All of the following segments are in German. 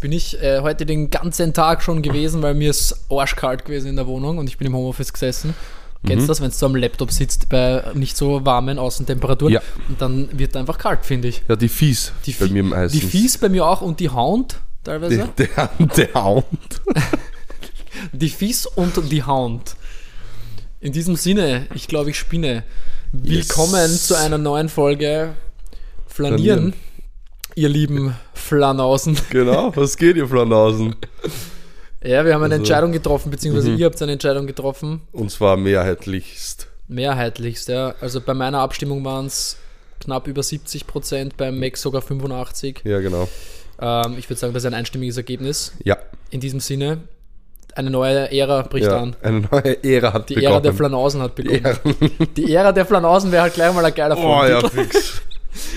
Jetzt bin ich äh, heute den ganzen Tag schon gewesen, weil mir ist arschkalt gewesen in der Wohnung und ich bin im Homeoffice gesessen. Kennst du das, wenn du am Laptop sitzt bei nicht so warmen Außentemperaturen Ja. und dann wird einfach kalt, finde ich. Ja, die Fies Die, bei Fi- mir meistens. die Fies bei mir auch und die Hound Die, teilweise. der, der Hound. Die Fies und die Hound. In diesem Sinne, ich glaube, ich spinne. Willkommen Yes. zu einer neuen Folge Flanieren, Flanieren. Ihr lieben Flanausen. Genau, was geht ihr Flanausen? Ja, wir haben eine Also- Entscheidung getroffen, beziehungsweise Mhm. ihr habt eine Entscheidung getroffen. Und zwar mehrheitlichst. Mehrheitlichst, ja. Also bei meiner Abstimmung waren es knapp über 70 Prozent, beim Mac sogar 85. Ja, genau. Ähm, ich würde sagen, das ist ein einstimmiges Ergebnis. Ja, In diesem Sinne, eine neue Ära bricht ja an. eine neue Ära hat Die begonnen. Ära der Flanausen hat Die begonnen. Ära. Die Ära der Flanausen wäre halt gleich mal ein geiler Oh ja, fix.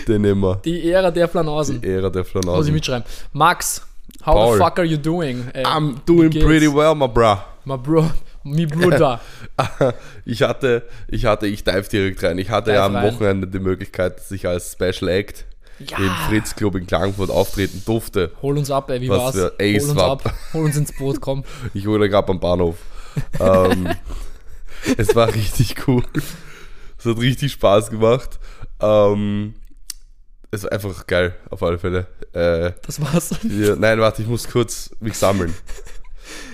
Den nehmen wir. Die Ära der Flanausen. Die Ära der Muss ich mitschreiben. Max, how Paul. the fuck are you doing? Ey, I'm wie doing pretty well, my bro. My bro, me Bruder. Ich hatte, ich hatte, ich dive direkt rein. Ich hatte ja am Dive rein. Wochenende die Möglichkeit, dass ich als Special Act Ja. im Fritz Club in Klagenfurt auftreten durfte. Hol uns ab, ey, wie Was war's? für- ey, Hol uns war- ab, hol uns ins Boot, komm. Ich wurde gerade am Bahnhof. ähm, es war richtig cool. Es hat richtig Spaß gemacht. Ähm, es war einfach geil, auf alle Fälle. Äh, Das war's. ja, nein, warte, ich muss kurz mich sammeln.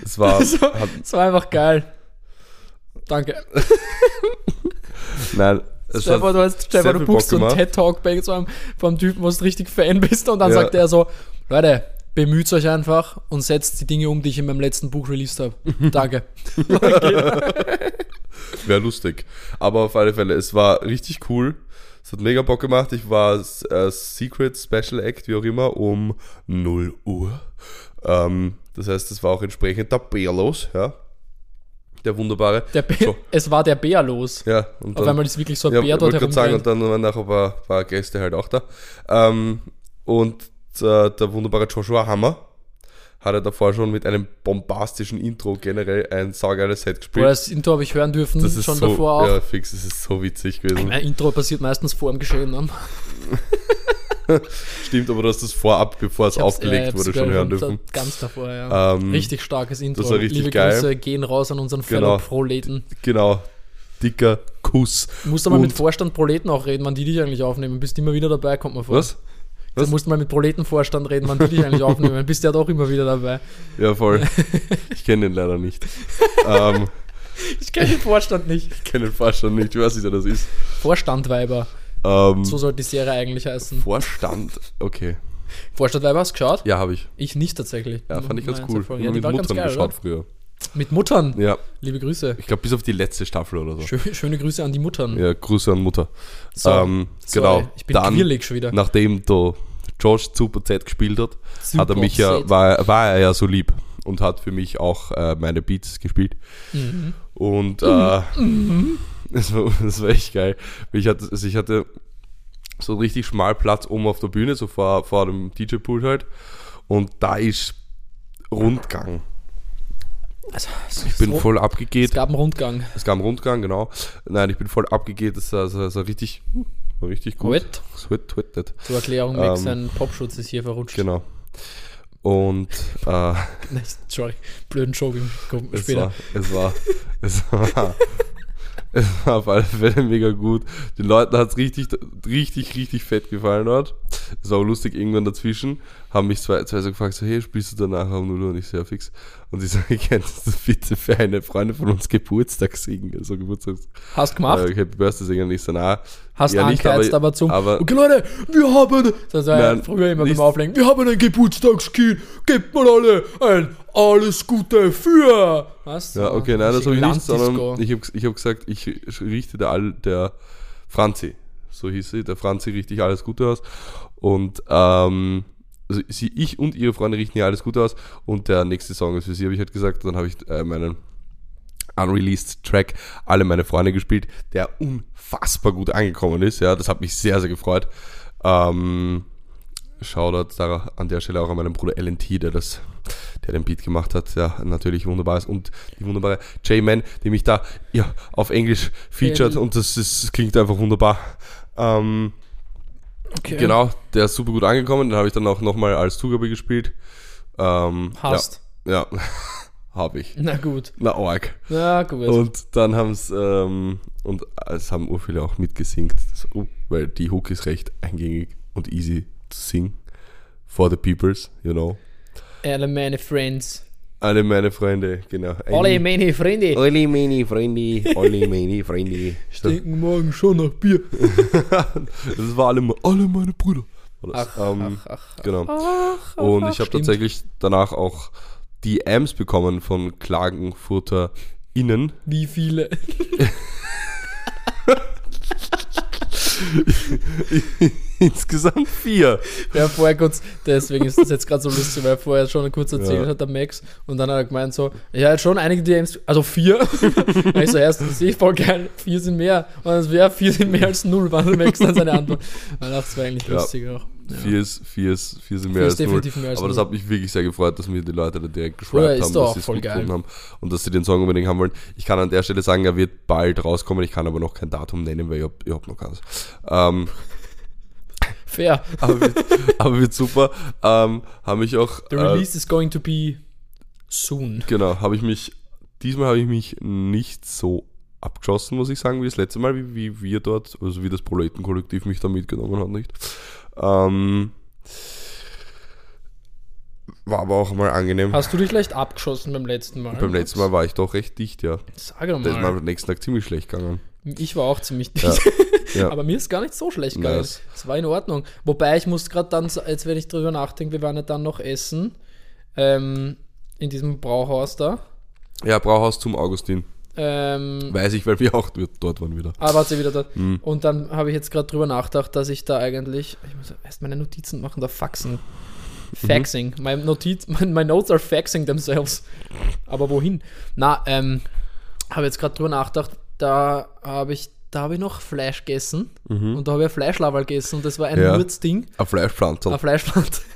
Es war. Das war, Hat, das war einfach geil. Danke. nein, es hat du, hast, vor, du buchst so einen. TED-Talk bei so einem vom Typen, wo du richtig Fan bist und dann Ja. sagt er so, Leute, bemüht euch einfach und setzt die Dinge um, die ich in meinem letzten Buch released habe. Danke. Wäre lustig. Aber auf alle Fälle, es war richtig cool. Es hat mega Bock gemacht. Ich war äh, Secret Special Act, wie auch immer, um 0 Uhr. Ähm, das heißt, es war auch entsprechend der Bär los, ja. Der wunderbare. Der Bär, So. Es war der Bär los. Ja, und Auf einmal ist wirklich so ein ja, Bär dort wollte gerade sagen, und dann waren nachher ein paar, paar Gäste halt auch da. Ähm, und äh, der wunderbare Joshua Hammer hatte davor schon mit einem bombastischen Intro generell ein saugeiles Set gespielt. Boah, das Intro habe ich hören dürfen, das ist schon so, davor auch. Ja, fix, das ist so witzig gewesen. Mein Intro passiert meistens vor dem Geschehen. Ne? Stimmt, aber du hast das vorab, bevor es aufgelegt hab's wurde, schon hören dürfen. Ganz davor, ja. Ähm, richtig starkes Intro. das war richtig Liebe geil. Grüße gehen raus an unseren Genau. Fellow-Proleten. Genau. Dicker Kuss. Du musst aber mit Vorstand Proleten auch reden, wann die dich eigentlich aufnehmen. Bist immer wieder dabei, kommt mal vor. Was? Du musst mal mit Proletenvorstand reden, wann die dich eigentlich aufnehmen. Bist ja doch immer wieder dabei. Ja, voll. Ich kenne den leider nicht. ähm, Ich kenne den Vorstand nicht. ich kenne den Vorstand nicht, ich weiß nicht, wer das ist. Vorstandweiber. Ähm, So sollte die Serie eigentlich heißen. Vorstand, okay. Vorstandweiber hast du geschaut? Ja, habe ich. Ich nicht tatsächlich. Ja, fand ich ganz Meine cool. Ich Ja, hab die war ganz Muttern geil, geschaut oder? früher. Mit Muttern. Ja, Liebe Grüße. ich glaube bis auf die letzte Staffel oder so. Schö- Schöne Grüße an die Muttern. Ja, Grüße an Mutter. So, ähm, sorry, genau. Ich bin Dann, quirlig schon wieder. nachdem der Josh Super Z gespielt hat, hat er mich ja, Super war, war er ja so lieb und hat für mich auch äh, meine Beats gespielt. Mhm. Und äh, das, war, das war echt geil. Ich hatte, also ich hatte so einen richtig schmal Platz oben auf der Bühne, so vor, vor dem DJ-Pool halt. Und da ist Rundgang. Also, Ich bin voll Es abgegeht. gab einen Rundgang. Es gab einen Rundgang, genau. Nein, ich bin voll abgegeht. Das war, das war, das war richtig, war richtig gut. Wet. Sweat, sweat, sweat. Zur Erklärung, Max, Ähm, sein Popschutz ist hier verrutscht. Genau. Und äh, Sorry, blöden Joke kommt es, später. war, es war, es war, es war auf alle Fälle mega gut. Den Leuten hat es richtig, richtig, richtig fett gefallen dort. Auch lustig, irgendwann dazwischen haben mich zwei, zwei so gefragt, so, hey, spielst du danach 0 Uhr? Und ich so, ja, fix. Und ich so, kennst du bitte für eine Freundin von uns Geburtstag singen? Also Geburtstags, Hast gemacht? äh, Happy Birthday singen. Und ich so, na, Hast ja, nicht, aber- aber, zum. aber- okay, Leute, wir haben. Das war ja Nein, früher immer nicht- beim Auflegen. Wir haben ein Geburtstagskind. Gebt mal alle ein Alles Gute für. Was? Ja, okay, nein, das habe ich nicht, sondern ich habe ich hab gesagt, ich richte der, der Franzi, so hieß sie, der Franzi richte ich alles Gute aus. Und ähm, also sie, ich und ihre Freunde richten ihr alles Gute aus und der nächste Song ist für sie, habe ich halt gesagt. Dann habe ich äh, meinen unreleased Track Alle meine Freunde gespielt, der unfassbar gut angekommen ist. Ja, das hat mich sehr, sehr gefreut. Ähm, Shoutout da an der Stelle auch an meinen Bruder LNT, der das, der den Beat gemacht hat, der natürlich wunderbar ist. Und die wunderbare J-Man, die mich da ja, auf Englisch featured und das, ist, das klingt einfach wunderbar. Ähm, Okay. Genau, der ist super gut angekommen. Den habe ich dann auch nochmal als Zugabe gespielt. Ähm, Hast. Ja, ja. habe ich. Na gut. Na, arg. Na gut. Und dann haben es, ähm, und es haben ur viele auch mitgesingt, oh, weil die Hook ist recht eingängig und easy zu singen. For the peoples, you know. Alle meine Friends. Alle meine Freunde, genau. Alle meine Freunde. Alle meine Freunde, alle meine Freunde. Stinken morgen schon nach Bier. das war alle, alle meine Brüder. Ach, Ähm, ach, ach. Genau. Ach, ach, Und ich habe tatsächlich danach auch DMs bekommen von Klagenfurter Innen. Wie viele? Insgesamt vier. Ja, vorher kurz, deswegen ist das jetzt gerade so lustig, weil er vorher schon kurz erzählt Ja. hat, der Max, und dann hat er gemeint so, ja, schon einige DMs, also vier. und ich so, erst, sehe ich voll geil, vier sind mehr. Und dann so, ja, vier sind mehr als null, war der Max dann seine Antwort. Und das war eigentlich Ja. lustig auch. Ja. Vier, ist, vier, ist, vier sind Vier mehr ist als null. mehr als Aber das hat mich wirklich sehr gefreut, dass mir die Leute da direkt geschrieben haben, dass sie es voll gut geil. gefunden haben und dass sie den Song unbedingt haben wollen. Ich kann an der Stelle sagen, er wird bald rauskommen. Ich kann aber noch kein Datum nennen, weil ich hab, ich hab noch keins. Ähm, Fair. aber, wird, aber wird super. Ähm, habe ich auch. The äh, release is going to be soon. Genau, habe ich mich, diesmal habe ich mich nicht so abgeschossen, muss ich sagen, wie das letzte Mal, wie, wie wir dort, also wie das Proletenkollektiv mich da mitgenommen hat, nicht. Ähm, war aber auch mal angenehm. Hast du dich leicht abgeschossen beim letzten Mal? Beim letzten Mal war ich doch recht dicht, ja. Sag doch Da ist mir mal. am nächsten Tag ziemlich schlecht gegangen. Ich war auch ziemlich dicht. Ja. Ja. Aber mir ist gar nicht so schlecht gegangen. Nice. Es war in Ordnung. Wobei ich muss gerade dann, jetzt wenn ich drüber nachdenke, wir waren ja dann noch essen. Ähm, in diesem Brauhaus da. Ja, Brauhaus zum Augustin. Ähm, Weiß ich, weil wir auch dort waren wieder. aber war sie wieder dort. Hm. Und dann habe ich jetzt gerade drüber nachgedacht, dass ich da eigentlich. Ich muss erst meine Notizen machen, da faxen. Faxing. Mhm. My, Notiz, my, my notes are faxing themselves. Aber wohin? Na, ähm, habe jetzt gerade drüber nachgedacht, da habe ich, da habe ich noch Fleisch gegessen und da habe ich ein Fleischlaberl gegessen und das war ein Mhm. Ja. Ein Fleischpflanzer. ein Fleischpflanze.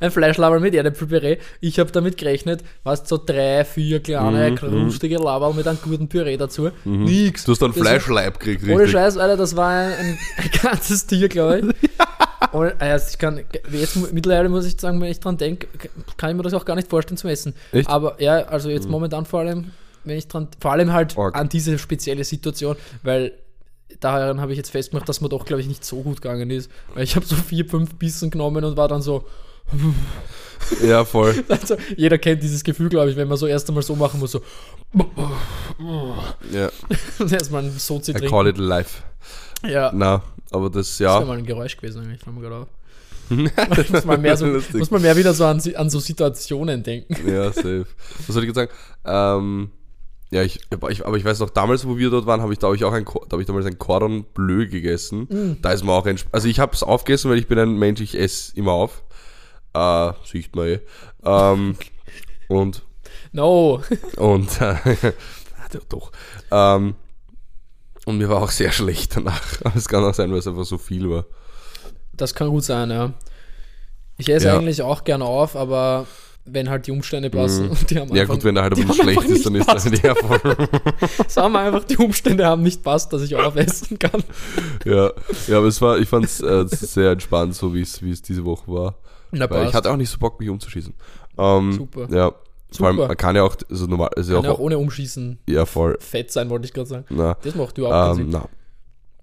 Ein Fleischlaberl mit Erdäpfelpüree. Ich habe damit gerechnet, was so drei, vier kleine, Mhm, krustige Laberl mit einem guten Püree dazu. Nix. Du hast einen war- Fleischleib gekriegt, ohne richtig. Scheiß, Alter, das war ein, ein, ein ganzes Tier, glaube ich. Und, also ich kann, jetzt mittlerweile muss ich sagen, wenn ich dran denke, kann ich mir das auch gar nicht vorstellen zum Essen. Echt? Mhm. Aber ja, also jetzt momentan vor allem, wenn ich dran, vor allem halt Arg. an diese spezielle Situation, weil daran habe ich jetzt festgemacht, dass mir doch, glaube ich, nicht so gut gegangen ist. Weil ich habe so vier, fünf Bissen genommen und war dann so, Ja, voll. also jeder kennt dieses Gefühl, glaube ich, wenn man so erst einmal so machen muss, so Ja, erstmal ein Sozi I trinken. call it life. Ja, Na, aber das, Das wäre ja. mal ein Geräusch gewesen, eigentlich, fällt mir gerade auf. muss, man mehr so, muss man mehr wieder so an, an so Situationen denken. Ja, safe. Was soll ich jetzt sagen? Ähm, ja, ich, aber ich, aber ich weiß noch, damals, wo wir dort waren, habe ich, da ich auch ein, da habe ich damals ein Cordon Bleu gegessen. Mm. Da ist mir auch ein, also ich habe es aufgegessen, weil ich bin ein Mensch, ich esse immer auf. Äh, sieht man eh. Ähm, und, No. und, äh, doch. Ähm, und mir war auch sehr schlecht danach. Aber es kann auch sein, weil es einfach so viel war. Das kann gut sein, ja. Ich esse Ja. eigentlich auch gern auf, aber wenn halt die Umstände passen und die haben Mhm. Ja einfach, gut, wenn er halt haben bisschen schlecht ist, dann nicht ist das ja voll. Sagen wir einfach, die Umstände haben nicht passt, dass ich aufessen kann. Ja, ja, aber es war, ich fand es äh, sehr entspannt, so wie es wie es diese Woche war. Na, Weil ich passt. hatte auch nicht so Bock, mich umzuschießen. Ähm, Super. Ja, vor allem, Super. man kann ja auch, also normal, also Kann ja auch, auch ohne Umschießen ja, voll, fett sein, wollte ich gerade sagen. na, Das macht überhaupt keinen ähm, Sinn. na.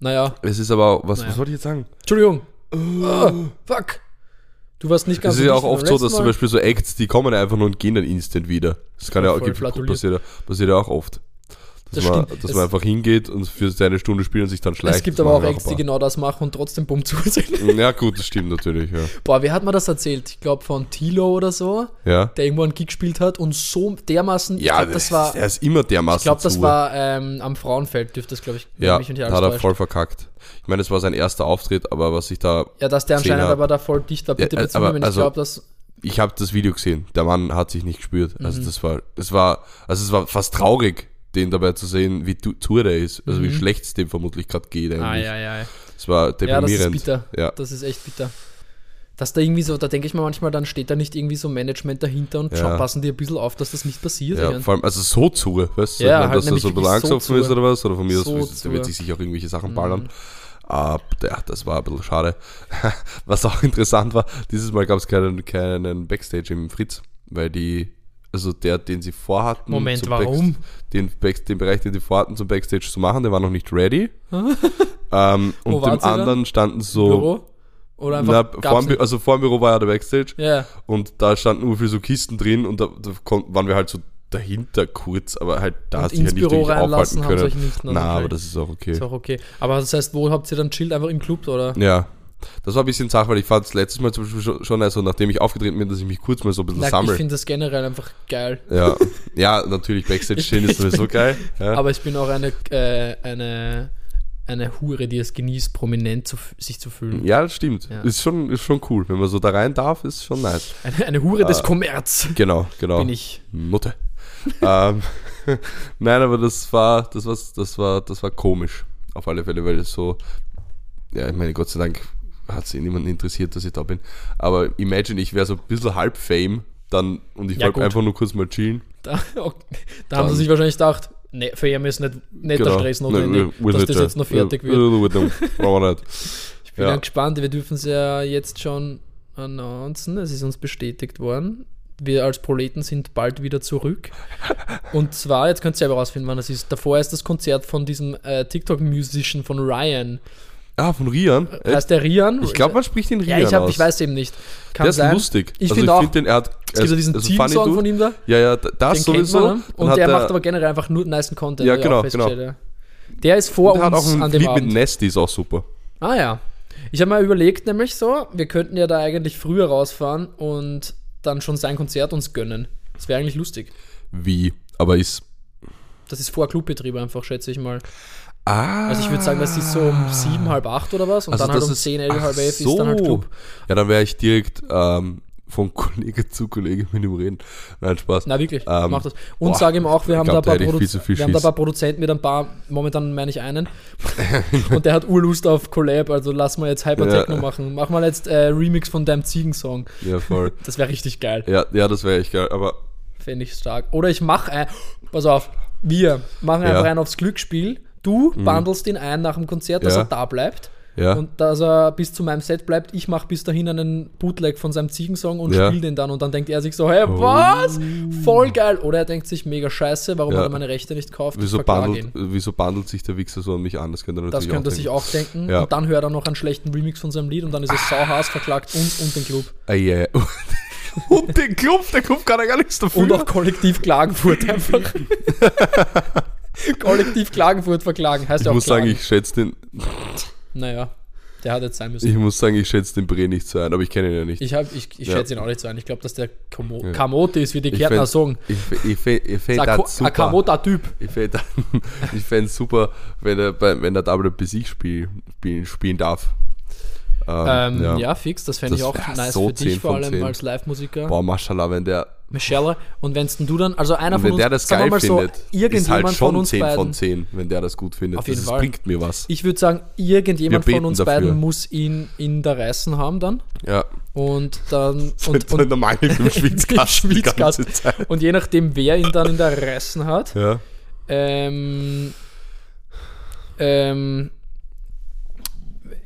Naja, Es ist aber was, Naja. was wollte ich jetzt sagen? Entschuldigung. Ah, fuck. Du warst nicht ganz Es ist ja auch oft so, dass zum. Beispiel so Acts, die kommen einfach nur und gehen dann instant wieder. Das kann ja auch, gibt, flatuliert. passiert, ja- passiert ja auch oft. Dass, Das man, stimmt. dass Es- man einfach hingeht und für seine Stunde spielt und sich dann schleicht. Es gibt aber auch Acts, die genau das machen und trotzdem bumm zu sind. Ja gut, das stimmt natürlich, ja. Boah, wer hat mir das erzählt? Ich glaube von Tilo oder so, Ja, der irgendwo einen Gig gespielt hat und so dermaßen, ich ja glaube, das war, er ist immer dermaßen ich glaube, das war ähm, am Frauenfeld, dürfte das, glaube ich, Ja, mich da alles hat er voll verkackt. Ich meine, es war sein erster Auftritt, aber was ich da. Ja, dass der anscheinend hab- aber da voll dicht war, bitte Ja, äh, beziehen, aber wenn ich also- glaube, dass, Ich habe das Video gesehen. Der Mann hat sich nicht gespürt. Mhm. Also das war, das war, also es war fast traurig, den dabei zu sehen, wie tour der ist. Also wie schlecht es dem vermutlich gerade geht. ah, Eigentlich. ja, ja, Es war ja, das ist deprimierend. bitter, Ja. das ist echt bitter. Dass da irgendwie so, da denke ich mir manchmal, dann steht da nicht irgendwie so Management dahinter und Ja. schau, passen die ein bisschen auf, dass das nicht passiert. Ja, vor allem, also so zu, weißt du, Ja, ich halt dass er so belangsoffen so ist oder was, oder von mir So aus, der. Mhm. wird sich sicher auch irgendwelche Sachen ballern. Aber ja, das war ein bisschen schade. Was auch interessant war, dieses Mal gab es keinen, keinen Backstage im Fritz. weil die, also der, den sie vorhatten, Moment, warum? Den, den Bereich, den sie vorhatten, zum Backstage zu machen, der war noch nicht ready. ähm, Wo und dem sie dann? anderen standen so, Büro? Oder einfach na, vor dem, also vor dem Büro war ja der Backstage Ja, und da standen nur für so Kisten drin und da, da kon- waren wir halt so dahinter kurz, aber halt da hast du ja nicht Büro wirklich aufhalten können. nicht, Na, okay. aber das ist auch okay. ist auch okay. Aber das heißt, wo habt ihr dann chillt? Einfach im Club, oder? Ja. Das war ein bisschen Sache, weil ich fand es letztes Mal zum Beispiel schon, also nachdem ich aufgetreten bin, dass ich mich kurz mal so ein bisschen ich sammle. finde das generell einfach geil. Ja, ja, natürlich Backstage stehen ist sowieso geil. Ja. Aber ich bin auch eine, äh, eine, eine Hure, die es genießt, prominent zu, sich zu fühlen. ja, das stimmt. Ja. Ist, schon, ist schon cool. Wenn man so da rein darf, ist schon nice. Eine, eine Hure des Kommerz Genau, genau. bin ich. Mutter. ähm, Nein, aber das war, das war, das war, das war komisch. Auf alle Fälle, weil es so, ja, ich meine, Gott sei Dank hat sich niemanden interessiert, dass ich da bin. Aber imagine, ich wäre so ein bisschen halb Fame dann und ich Ja, wollte einfach nur kurz mal chillen. Da, da haben sie sich wahrscheinlich gedacht, ne, für ihn ist nicht, nicht der Stress notwendig, Genau. Ne, dass das jetzt noch fertig wird. Ich bin Ja. gespannt, wir dürfen es ja jetzt schon announcen, es ist uns bestätigt worden. Wir als Proleten sind bald wieder zurück. Und zwar, jetzt könnt ihr selber rausfinden, wann es ist. Davor ist das Konzert von diesem äh, TikTok-Musician von Ryan. Ah, von Rian? Heißt der Rian? ich glaube, man spricht den Ja, Rian ich, hab, aus. ich weiß eben nicht. Kann der ist sein. lustig. Ich also finde auch, finde den, er hat, es gibt ja diesen also Team-Song von ihm da. Ja, ja, da- das Den sowieso. man. ne? Und der hat macht aber generell einfach nur nicen Content. Ja, genau, ja. Der ist vor der hat uns auch ein an dem Lied mit Abend. Nasty, ist auch super. Ah ja. Ich habe mal überlegt, nämlich so, wir könnten ja da eigentlich früher rausfahren und dann schon sein Konzert uns gönnen. Das wäre eigentlich lustig. Wie? Aber ist. Das ist vor Clubbetrieb einfach, schätze ich mal. Ah. Also ich würde sagen, das ist so um sieben, halb acht oder was und Also dann halt um ist- zehn, elf, halb elf ist dann halt so. Club. Ja, dann wäre ich direkt ähm, von Kollege zu Kollege mit ihm reden. Nein, Spaß. Na wirklich, Ähm, mach das. Und boah, sage ihm auch, wir haben, glaub, da, ein paar hätte ich viel Produ- zu viel wir haben da ein paar Produzenten mit ein paar, momentan meine ich einen. und der hat Urlust auf Collab, also lass mal jetzt Hyper Ja. Machen. Mach mal jetzt äh, Remix von deinem Ziegensong. Ja, voll. Das wäre richtig geil. ja, ja, das wäre echt geil. Aber Fände ich stark. Oder ich mache ein, pass auf, wir machen Ja. Einfach einen aufs Glücksspiel. Du bandelst ihn ein nach dem Konzert, dass Ja. er da bleibt. ja. Und dass er bis zu meinem Set bleibt. Ich mache bis dahin einen Bootleg von seinem Ziegensong und Ja. spiele den dann. Und dann denkt er sich so, hey, was? Voll geil. Oder er denkt sich, mega scheiße, warum Ja. hat er meine Rechte nicht gekauft? Wieso, bandelt, wieso bandelt sich der Wichser so an mich an? Das könnte er Das natürlich könnte er auch sich denken. auch denken. Ja. Und dann hört er noch einen schlechten Remix von seinem Lied und dann ist es sauhaß, verklagt uns und den Club. Ah, yeah. Und den Club, der Club kann ja gar nichts dafür. Und auch Kollektiv Klagenfurt einfach. Kollektiv Klagenfurt verklagen. Heißt ich ja auch muss sagen, klagen. ich schätze den, Naja, der hat jetzt sein müssen. ich muss sagen, ich schätze den Bre nicht so ein, aber ich kenne ihn ja nicht. Ich, hab, ich, ich Ja. schätze ihn auch nicht so ein. Ich glaube, dass der Kamo Ja. Kamote ist, wie die Kärntner fänd- sagen. Ich, ich, ich, ich fände Ein das Ein super. Kamota-Typ. Ich fände ich super, wenn er, wenn er WBC spiel, spielen, spielen darf. Ähm, ja. fix, das fände ich auch nice so für dich, 10 vor allem 10. als Live-Musiker. Boah, Mashallah, wenn der, Michelle, und wenn du dann, also einer von wenn uns, der das geil mal so, findet, ist irgendjemand halt schon von uns 10 beiden, von 10, wenn der das gut findet. Auf jeden das Fall. bringt mir was. ich würde sagen, irgendjemand von uns dafür. beiden muss ihn in der Reißen haben dann. Ja. Und dann, und, Und, und, normal die ganze Schwitzkasten. Zeit. und je nachdem, wer ihn dann in der Reißen hat, Ja. ähm, ähm,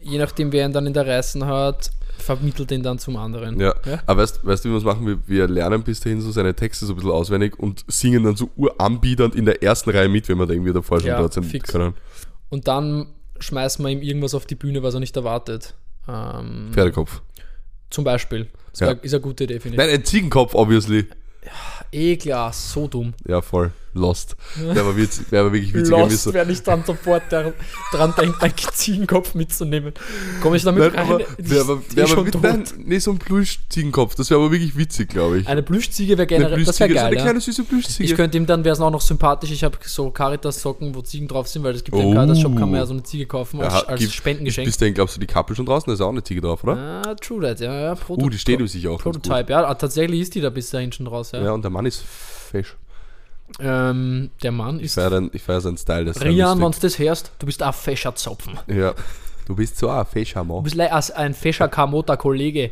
je nachdem, wer ihn dann in der Reißen hat, vermittelt ihn dann zum anderen. Ja. Ja? Aber weißt, weißt du, wie wir es machen? Wir, wir lernen bis dahin so seine Texte so ein bisschen auswendig und singen dann so uranbiedernd in der ersten Reihe mit, wenn wir da irgendwie davor schon Ja, dort sind fix. können. Und dann schmeißen wir ihm irgendwas auf die Bühne, was er nicht erwartet. Ähm, Pferdekopf. zum Beispiel. Das Ja. ist eine gute Idee, finde ich. Nein, ein Ziegenkopf, obviously. Eh klar, so dumm. Ja, voll. Lost. Wäre aber, witz, wär aber wirklich witziger Lost, wissen. wenn ich dann sofort der, dran denke, einen Ziegenkopf mitzunehmen. Komme ich damit Nein, rein? aber, wär aber, wär aber schon mit, nein, nee, so ein Plüsch-Ziegenkopf. Das wäre aber wirklich witzig, glaube ich. Eine Plüschziege wäre generell, das wäre Plüschziege, so geil. eine ja. kleine süße Plüschziege. Ich könnte ihm dann, wäre es auch noch sympathisch, ich habe so Caritas-Socken, wo Ziegen drauf sind, weil es gibt ja im Oh. Caritas-Shop, kann man ja so eine Ziege kaufen als, Ja, als gibt- Spendengeschenk. Bis dahin glaubst du die Kappe schon draußen? Da ist auch eine Ziege drauf, oder? Ah, true that, ja, ja. Proto Uh, die steht sich auch. Prototype, ja. Ah, tatsächlich ist die da bis dahin schon raus, Gut. ja. Ja, und der Mann ist fesch. Ähm, der Mann ist. feiere ich feier seinen Style. Das Rian, wenn du das hörst, du bist ein fescher Zopfen. Ja. Du bist so ein fescher Du Mann. bist le- als ein fescher Kamota-Kollege.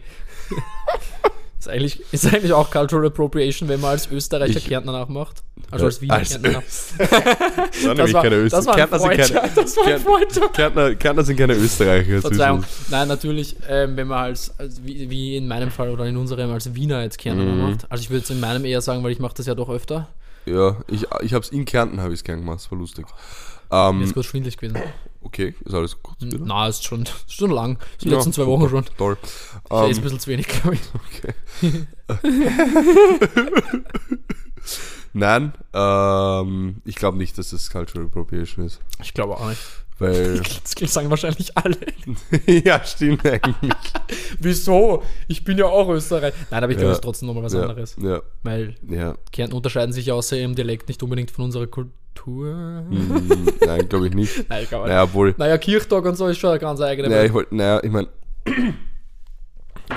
Ist eigentlich, ist eigentlich auch Cultural Appropriation, wenn man als Österreicher Ich- Kärntner nachmacht. Also als Wiener Als Kärntner Das waren nämlich war- keine das Österreicher. war Kärntner sind Freund. keine, Das war ein Kärn- Freund. Kärntner, Kärntner sind keine Österreicher. Verzeihung. Nein, natürlich, ähm, wenn man als, als wie, wie in meinem Fall oder in unserem als Wiener jetzt Kärntner Mhm. macht. Also ich würde es in meinem eher sagen, weil ich mache das ja doch öfter. Ja, ich, ich habe es in Kärnten habe ich es gern gemacht, das war lustig. Mir Ähm, ist kurz schwindelig gewesen. okay, ist alles gut wieder? Na, ist schon, schon lang. Ist die Ja, letzten zwei super, Wochen schon. Toll. Ähm, ist ein bisschen zu wenig, glaube ich. nein, ähm, ich glaube nicht, dass das Cultural Appropriation ist. Ich glaube auch nicht. Weil, Das sagen wahrscheinlich alle. ja, stimmt eigentlich. Wieso? Ich bin ja auch Österreich. Nein, aber ich glaube, Ja. es ist trotzdem nochmal was ja, anderes. Ja, Weil ja. Kärnten unterscheiden sich außer ihrem Dialekt nicht unbedingt von unserer Kultur. Hm, nein, glaube ich nicht. Nein, ich glaube Naja, obwohl, Naja, Kirchtag und so ist schon eine ganz eigene naja, ich wollte, naja, ich meine,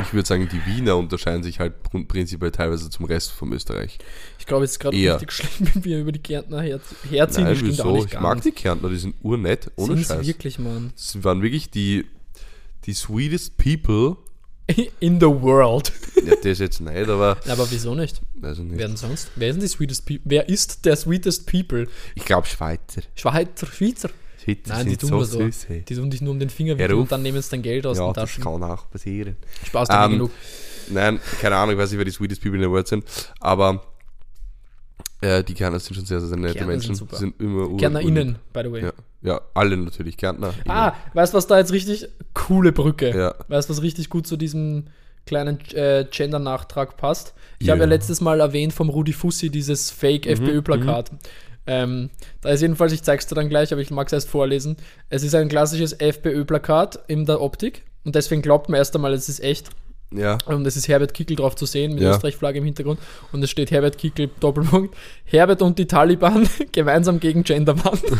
ich würde sagen, die Wiener unterscheiden sich halt prin- prinzipiell teilweise zum Rest vom Österreich. Ich glaube, es ist gerade richtig schlimm, wenn wir über die Kärntner her herziehen. Nein, wieso? Ich mag die Kärntner, die sind urnett, ohne Sind's Scheiß. wirklich, Mann. Das waren wirklich die, die sweetest people. In the world. Ja, das jetzt nicht, aber Aber wieso nicht? also nicht. Wer denn sonst? Wer ist die sweetest people? Wer ist der sweetest people? Ich glaube Schweizer. Schweizer, Schweizer. Die Nein, die sind tun so so. süß. Hey. Die tun dich nur um den Finger wickeln und dann nehmen sie dein Geld aus Ja, den das Taschen. kann auch passieren. Spaß damit Ähm, genug. Nein, keine Ahnung, ich weiß nicht, wer die sweetest people in the world sind, aber äh, die Kärntner sind schon sehr, sehr, sehr nette Kärntner sind Menschen. super. Sind immer KärntnerInnen, by the way. Ja, ja, alle natürlich, Kärntner. Ah, weißt du, was da jetzt richtig coole Brücke? Ja. Weißt du, was richtig gut zu diesem kleinen äh, Gender-Nachtrag passt? Ich Ja. habe ja letztes Mal erwähnt vom Rudi Fussi dieses Mhm, Fake-FPÖ-Plakat. Ähm, da ist jedenfalls, ich zeig's dir dann gleich, aber ich mag es erst vorlesen. Es ist ein klassisches FPÖ-Plakat in der Optik und deswegen glaubt man erst einmal, es ist echt. Ja, Und es ist Herbert Kickel drauf zu sehen, mit Ja. Österreich-Flagge im Hintergrund. Und es steht Herbert Kickel, Doppelpunkt, Herbert und die Taliban gemeinsam gegen Genderwand.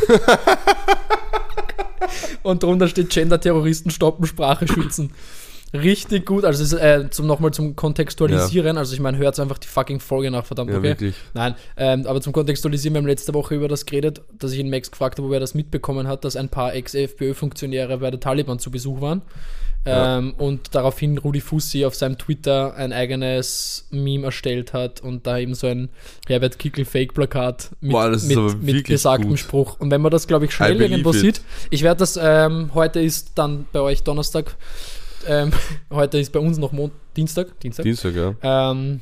und drunter steht Gender-Terroristen stoppen, Sprache schützen. Richtig gut, also ist, äh, zum, nochmal zum Kontextualisieren, also ich meine, hört einfach die fucking Folge nach, verdammt, ja okay? wirklich. Nein, ähm, aber zum Kontextualisieren, wir haben letzte Woche über das geredet, dass ich ihn Max gefragt habe, ob er das mitbekommen hat, dass ein paar Ex-FPÖ-Funktionäre bei der Taliban zu Besuch waren. Ja. Ähm, und daraufhin Rudi Fussi auf seinem Twitter ein eigenes Meme erstellt hat und da eben so ein Herbert Kickel-Fake-Plakat mit, Boah, das ist mit, aber mit wirklich gesagtem gut. Spruch. Und wenn man das, glaube ich, schnell irgendwo it. sieht, ich werde das, ähm, heute ist dann bei euch Donnerstag, ähm, heute ist bei uns noch Mon Dienstag, Dienstag. Dienstag, ja. Ähm,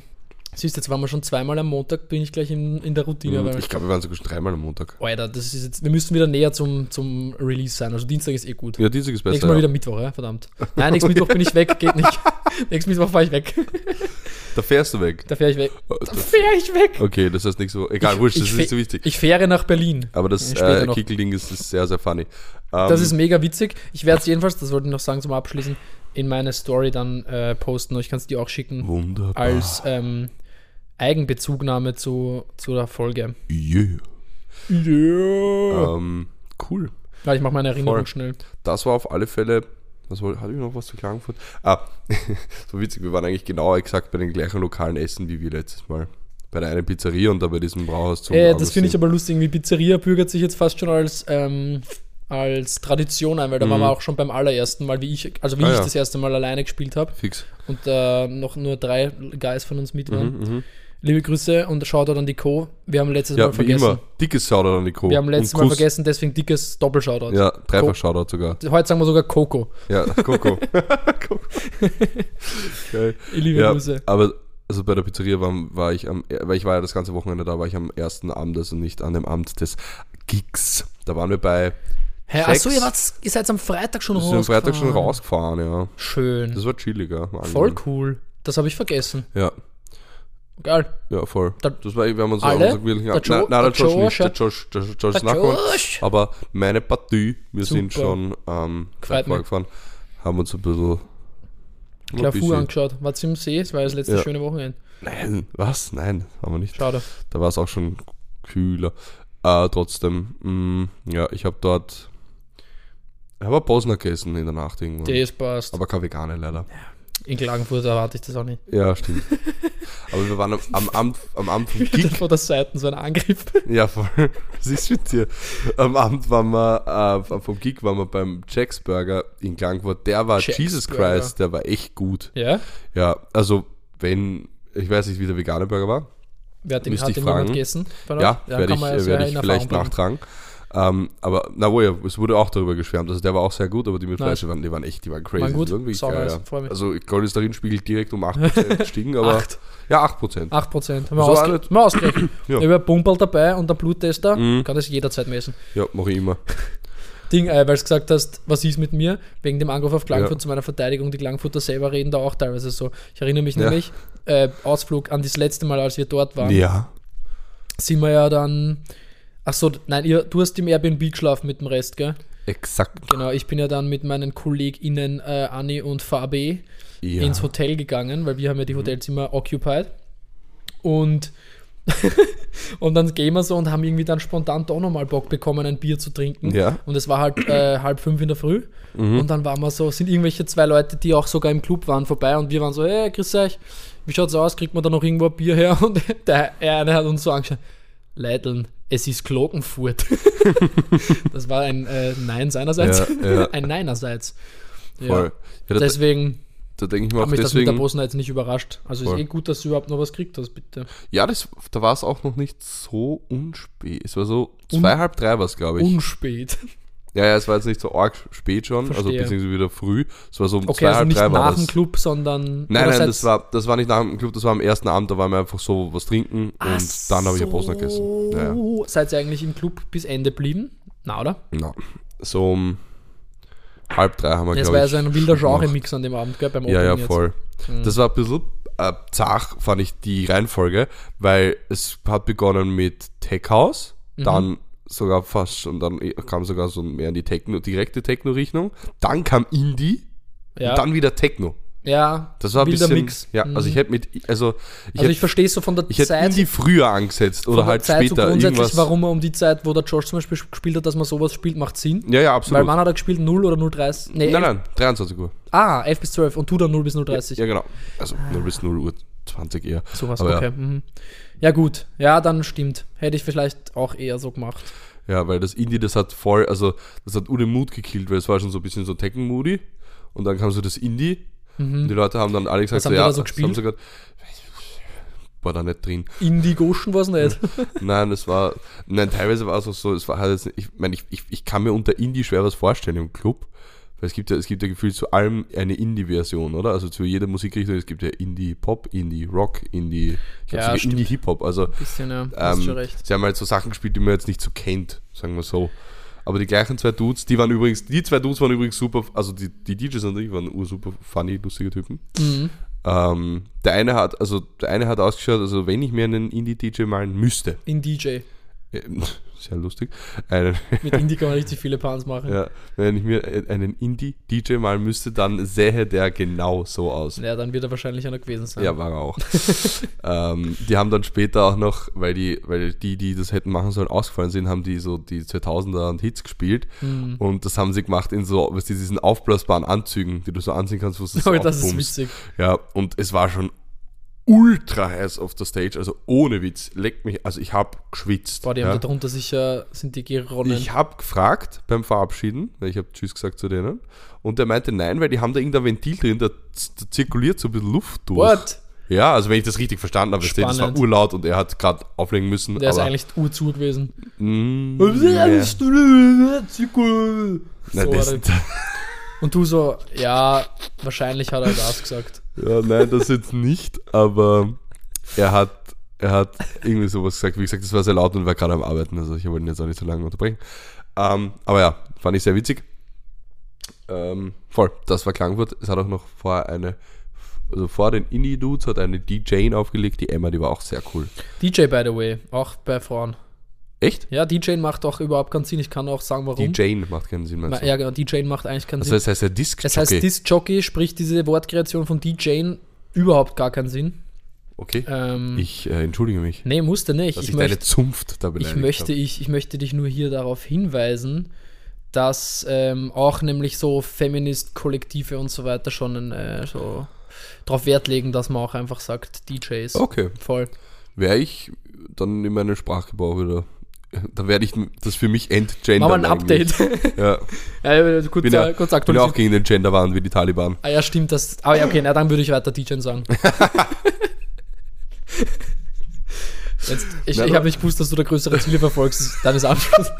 siehst du, jetzt waren wir schon zweimal am Montag, bin ich gleich in, in der Routine. Mhm, Ich glaube, wir waren sogar schon dreimal am Montag. Alter, das ist jetzt, wir müssen wieder näher zum, zum Release sein. Also Dienstag ist eh gut. Ja, Dienstag ist besser. Nächstes Mal ja. wieder Mittwoch, ja? verdammt. Nein, nächsten Mittwoch bin ich weg, geht nicht. nächsten Mittwoch fahre ich weg. Da fährst du weg. Da fähre ich weg. Da fähre ich weg. Okay, das heißt nächste Woche. Egal, wurscht, das ist nicht so wichtig. Ich fähre nach Berlin. Aber das äh. Kickelding ist, ist sehr, sehr funny. Ähm, Das ist mega witzig. Ich werde es jedenfalls, das wollte ich noch sagen zum Abschließen, in meine Story dann äh, posten. Ich kann es dir auch schicken. wunderbar. Als ähm, Eigenbezugnahme zu, zu der Folge. Yeah. Ja. Ähm, cool. Ja, ich mache meine Erinnerung Voll. schnell. Das war auf alle Fälle. Was wollte, hatte ich noch was zu Klagenfurt? Ah, so witzig, wir waren eigentlich genauer exakt bei den gleichen lokalen Essen wie wir letztes Mal. Bei der einen Pizzeria und da bei diesem Brauhaus zum Äh, das finde ich aber lustig, wie Pizzeria bürgert sich jetzt fast schon als, ähm, als Tradition ein, weil da waren wir auch schon beim allerersten Mal, wie ich, also wie Mhm. Ah, ich ja. das erste Mal alleine gespielt habe Fix. und äh, noch nur drei Guys von uns mit waren. Mhm, mhm. Liebe Grüße und Shoutout an die Co. Wir haben letztes Mal Ja, wie vergessen. immer. Dickes Shoutout an die Co. Wir haben letztes Mal vergessen, deswegen dickes Doppel-Shoutout. Ja, dreifach Co. Shoutout sogar. Heute sagen wir sogar Coco. Ja, Coco. Coco. Geil. Liebe Ja, Grüße. aber also bei der Pizzeria war, war ich am, weil ich war ja das ganze Wochenende da, war ich am ersten Abend, also nicht an dem Abend des Gigs. Da waren wir bei, Hä, Sex. achso, ihr, wart, ihr seid am Freitag schon wir sind am Freitag schon rausgefahren. rausgefahren, ja. Schön. Das war chilliger. war Voll angenehm. cool. Das habe ich vergessen. Ja, Geil. ja, voll. Der- das war, wir haben uns Alle? uns wirklich, Der nein, Jo- nein, der der Josh nicht, Josh, der Josh, der Josh Der. Josh. Aber meine Partie, wir sind Super. schon ähm, vorgefahren, haben uns ein bisschen. Fuhr angeschaut. War im See, es war das letzte Ja. schöne Wochenende. Nein, was? Nein, haben wir nicht. Schade. Da war es auch schon kühler. Äh, trotzdem, mh, ja, ich habe dort. Ich habe Bosner gegessen in der Nacht irgendwann. Das passt. Aber kein Veganer leider. In Klagenfurt erwarte ich das auch nicht. Ja, stimmt. Aber wir waren am, am, Abend, am Abend vom Gig. Von der Seite so ein Angriff. Ja, voll. Was ist mit dir? Am Abend waren wir, äh, vom Gig waren wir beim Jack's Burger in Klagenfurt. Der war Jack's Jesus Burger. Christ, der war echt gut. Ja? Ja, also wenn, ich weiß nicht, wie der vegane Burger war. Wer hat den, Müsste hat ich den fragen. gegessen? Ja, euch? werde ich, ja in ich vielleicht bringen. nachtragen. Ähm, aber, na wohl, ja, es wurde auch darüber geschwärmt. Also der war auch sehr gut, aber die mit. Fleisch, waren, die waren echt, die waren crazy. Waren gut? Irgendwie Sau geil, nice, ja. Also Cholesterinspiegel direkt um 8% gestiegen, aber Acht. ja, 8%. 8 Prozent. Haben wir, So ausge haben wir ausgerechnet. Ja. Ich habe dabei und der Bluttester Mhm. kann das jederzeit messen. Ja, mache ich immer. Ding, äh, weil du gesagt hast, was ist mit mir, wegen dem Angriff auf Klagenfurt Ja. zu meiner Verteidigung, die Klagenfurter selber reden da auch teilweise so. Ich erinnere mich Ja. nämlich, äh, Ausflug an das letzte Mal, als wir dort waren, Ja. sind wir ja dann, ach so, nein, ihr, du hast im Airbnb geschlafen mit dem Rest, gell? Exakt. Genau, ich bin ja dann mit meinen KollegInnen äh, Anni und Fabi Ja. ins Hotel gegangen, weil wir haben ja die Hotelzimmer occupied. Und, und dann gehen wir so und haben irgendwie dann spontan doch nochmal Bock bekommen, ein Bier zu trinken. Ja. Und es war halt äh, halb fünf in der Früh. Und dann waren wir so, sind irgendwelche zwei Leute, die auch sogar im Club waren, vorbei und wir waren so, hey, grüß euch, wie schaut's aus? Kriegt man da noch irgendwo ein Bier her? Und der eine hat uns so angeschaut, Leideln, es ist Glogenfurt. das war ein äh, Nein seinerseits. Ja, ja. ein Neinerseits. Voll. Ja, Deswegen da denke ich mir hat auch mich das mit der deswegen. Bosna jetzt nicht überrascht. Also Voll. ist eh gut, dass du überhaupt noch was kriegt hast, bitte. Ja, das, da war es auch noch nicht so unspät. Es war so zwei, halb drei war es, glaube ich. Unspät. Ja, ja, es war jetzt nicht so arg spät schon, also Verstehe. beziehungsweise wieder früh. Es war so um Okay, zwei, also nicht drei nach das. dem Club, sondern. Nein, nein, das war, das war nicht nach dem Club, das war am ersten Abend, da waren wir einfach so was trinken Ach und dann habe ich ein Bosner gegessen. Ja, ja. Seid ihr eigentlich im Club bis Ende blieben? Na, oder? Na, so um halb drei haben wir, Das glaube war ja so ein wilder. Genre-Mix an dem Abend, gell? Beim Ja, ja, Opening jetzt. voll. Mhm. Das war ein bisschen äh, zart, fand ich, die Reihenfolge, weil es hat begonnen mit Tech House, Mhm. dann sogar fast schon, dann kam sogar so mehr in die Techno, direkte Techno-Richtung, dann kam Indie Ja, und dann wieder Techno. ja Das war ein bisschen, Mix. ja, Mhm. also ich hätte mit, also ich also ich verstehe so von der ich hätte Zeit. Indie früher angesetzt oder der halt Zeit so später grundsätzlich, irgendwas. warum er um die Zeit, wo der Josh zum Beispiel gespielt hat, dass man sowas spielt, macht Sinn. Ja, ja, Weil absolut. wann hat er gespielt? 0 oder 0,30? Nee, nein, 11 nein, 23 Uhr. Ah, 11 bis 12 und du dann 0 bis 0,30. Ja, genau. Also 0 bis 0 Uhr 20 eher. Sowas, Aber okay. Ja. Mhm. Ja, gut. Ja, dann stimmt. Hätte ich vielleicht auch eher so gemacht. Ja, weil das Indie, das hat voll, also das hat ohne Mut gekillt, weil es war schon so ein bisschen so Tekken-Moody und dann kam so das Indie und die Leute haben dann alle gesagt, Mhm. Die ja, so gespielt? haben sie grad, war da nicht drin. Indigoschen war es nicht. Nein, es war, nein, teilweise war es auch so, es war halt jetzt, ich meine, ich, ich, ich kann mir unter Indie schwer was vorstellen im Club, weil es gibt ja, es gibt ja gefühlt zu allem eine Indie-Version, oder? Also zu jeder Musikrichtung, es gibt ja Indie-Pop, Indie-Rock, Indie, ich Ja, sogar. Indie-Hip-Hop, also Bisschen, ja. Ähm, schon recht. Sie haben halt so Sachen gespielt, die man jetzt nicht so kennt, sagen wir so. Aber die gleichen zwei Dudes, die waren übrigens, die zwei Dudes waren übrigens super, also die, die DJs an sich waren super funny, lustige Typen. Mhm. Ähm, der eine hat, also der eine hat ausgeschaut, also wenn ich mir einen Indie-DJ malen müsste, In DJ. äh, sehr lustig, einen, Mit Indie kann man richtig viele Pans machen. Ja. ja, wenn ich mir einen Indie-DJ malen müsste, dann sähe der genau so aus. dann wird er wahrscheinlich einer gewesen sein. Ja, war er auch. ähm, die haben dann später auch noch, weil die, weil die, die das hätten machen sollen, ausgefallen sind, haben die so die 2000er und Hits gespielt. Mhm. Und das haben sie gemacht in so, was die, diesen aufblasbaren Anzügen, die du so anziehen kannst, wo du so Oh, das ist witzig. Ja, und es war schon ultra heiß auf der Stage, also ohne Witz, leckt mich, also ich habe geschwitzt. Boah, die haben ja. da drunter sicher, sind die geronnen. Ich habe gefragt beim Verabschieden, weil ich habe Tschüss gesagt zu denen, und der meinte nein, weil die haben da irgendein Ventil drin, da, da zirkuliert so ein bisschen Luft durch. What? Ja, also wenn ich das richtig verstanden habe, versteht, das war urlaut und er hat gerade auflegen müssen. Der ist eigentlich urzu gewesen. Mm. Nein, So, das. Und du so, ja, wahrscheinlich hat er das gesagt. ja, nein, das jetzt nicht, aber er hat, er hat irgendwie sowas gesagt. Wie gesagt, das war sehr laut und war gerade am Arbeiten, also ich wollte ihn jetzt auch nicht so lange unterbrechen. Ähm, aber ja, fand ich sehr witzig. Ähm, voll, das war Klangwort. Es hat auch noch vor eine, also vor den Indie-Dudes hat eine DJ aufgelegt, die Emma, die war auch sehr cool. DJ, by the way, auch bei Frauen. Echt? Ja, DJ macht auch überhaupt keinen Sinn. Ich kann auch sagen, warum. DJ macht keinen Sinn, meinst Ma- du? Ja, genau, DJ macht eigentlich keinen Also Sinn. das heißt ja Disc Es heißt Disc Jockey, sprich diese Wortkreation von DJ überhaupt gar keinen Sinn. Okay. Ähm, Ich äh, entschuldige mich, nee, musste nicht. dass ich, Ich, deine möchte, Zunft da ich, möchte, ich, ich möchte dich nur hier darauf hinweisen, dass ähm, auch nämlich so Feminist-Kollektive und so weiter schon äh, so darauf Wert legen, dass man auch einfach sagt, DJs. Okay. Voll. Wäre ich dann in meinen Sprachgebrauch wieder dann werde ich das für mich Machen entgendern. wir ein Update. Ja. ja, kurz, Bin, ja, kurz bin auch gegen den Genderwahn wie die Taliban. Ah ja, stimmt. Das, aber ja, okay, na, dann würde ich weiter DJ sagen. Jetzt, ich ich habe nicht gewusst, dass du da größere Ziele verfolgst. Dann ist Abschluss.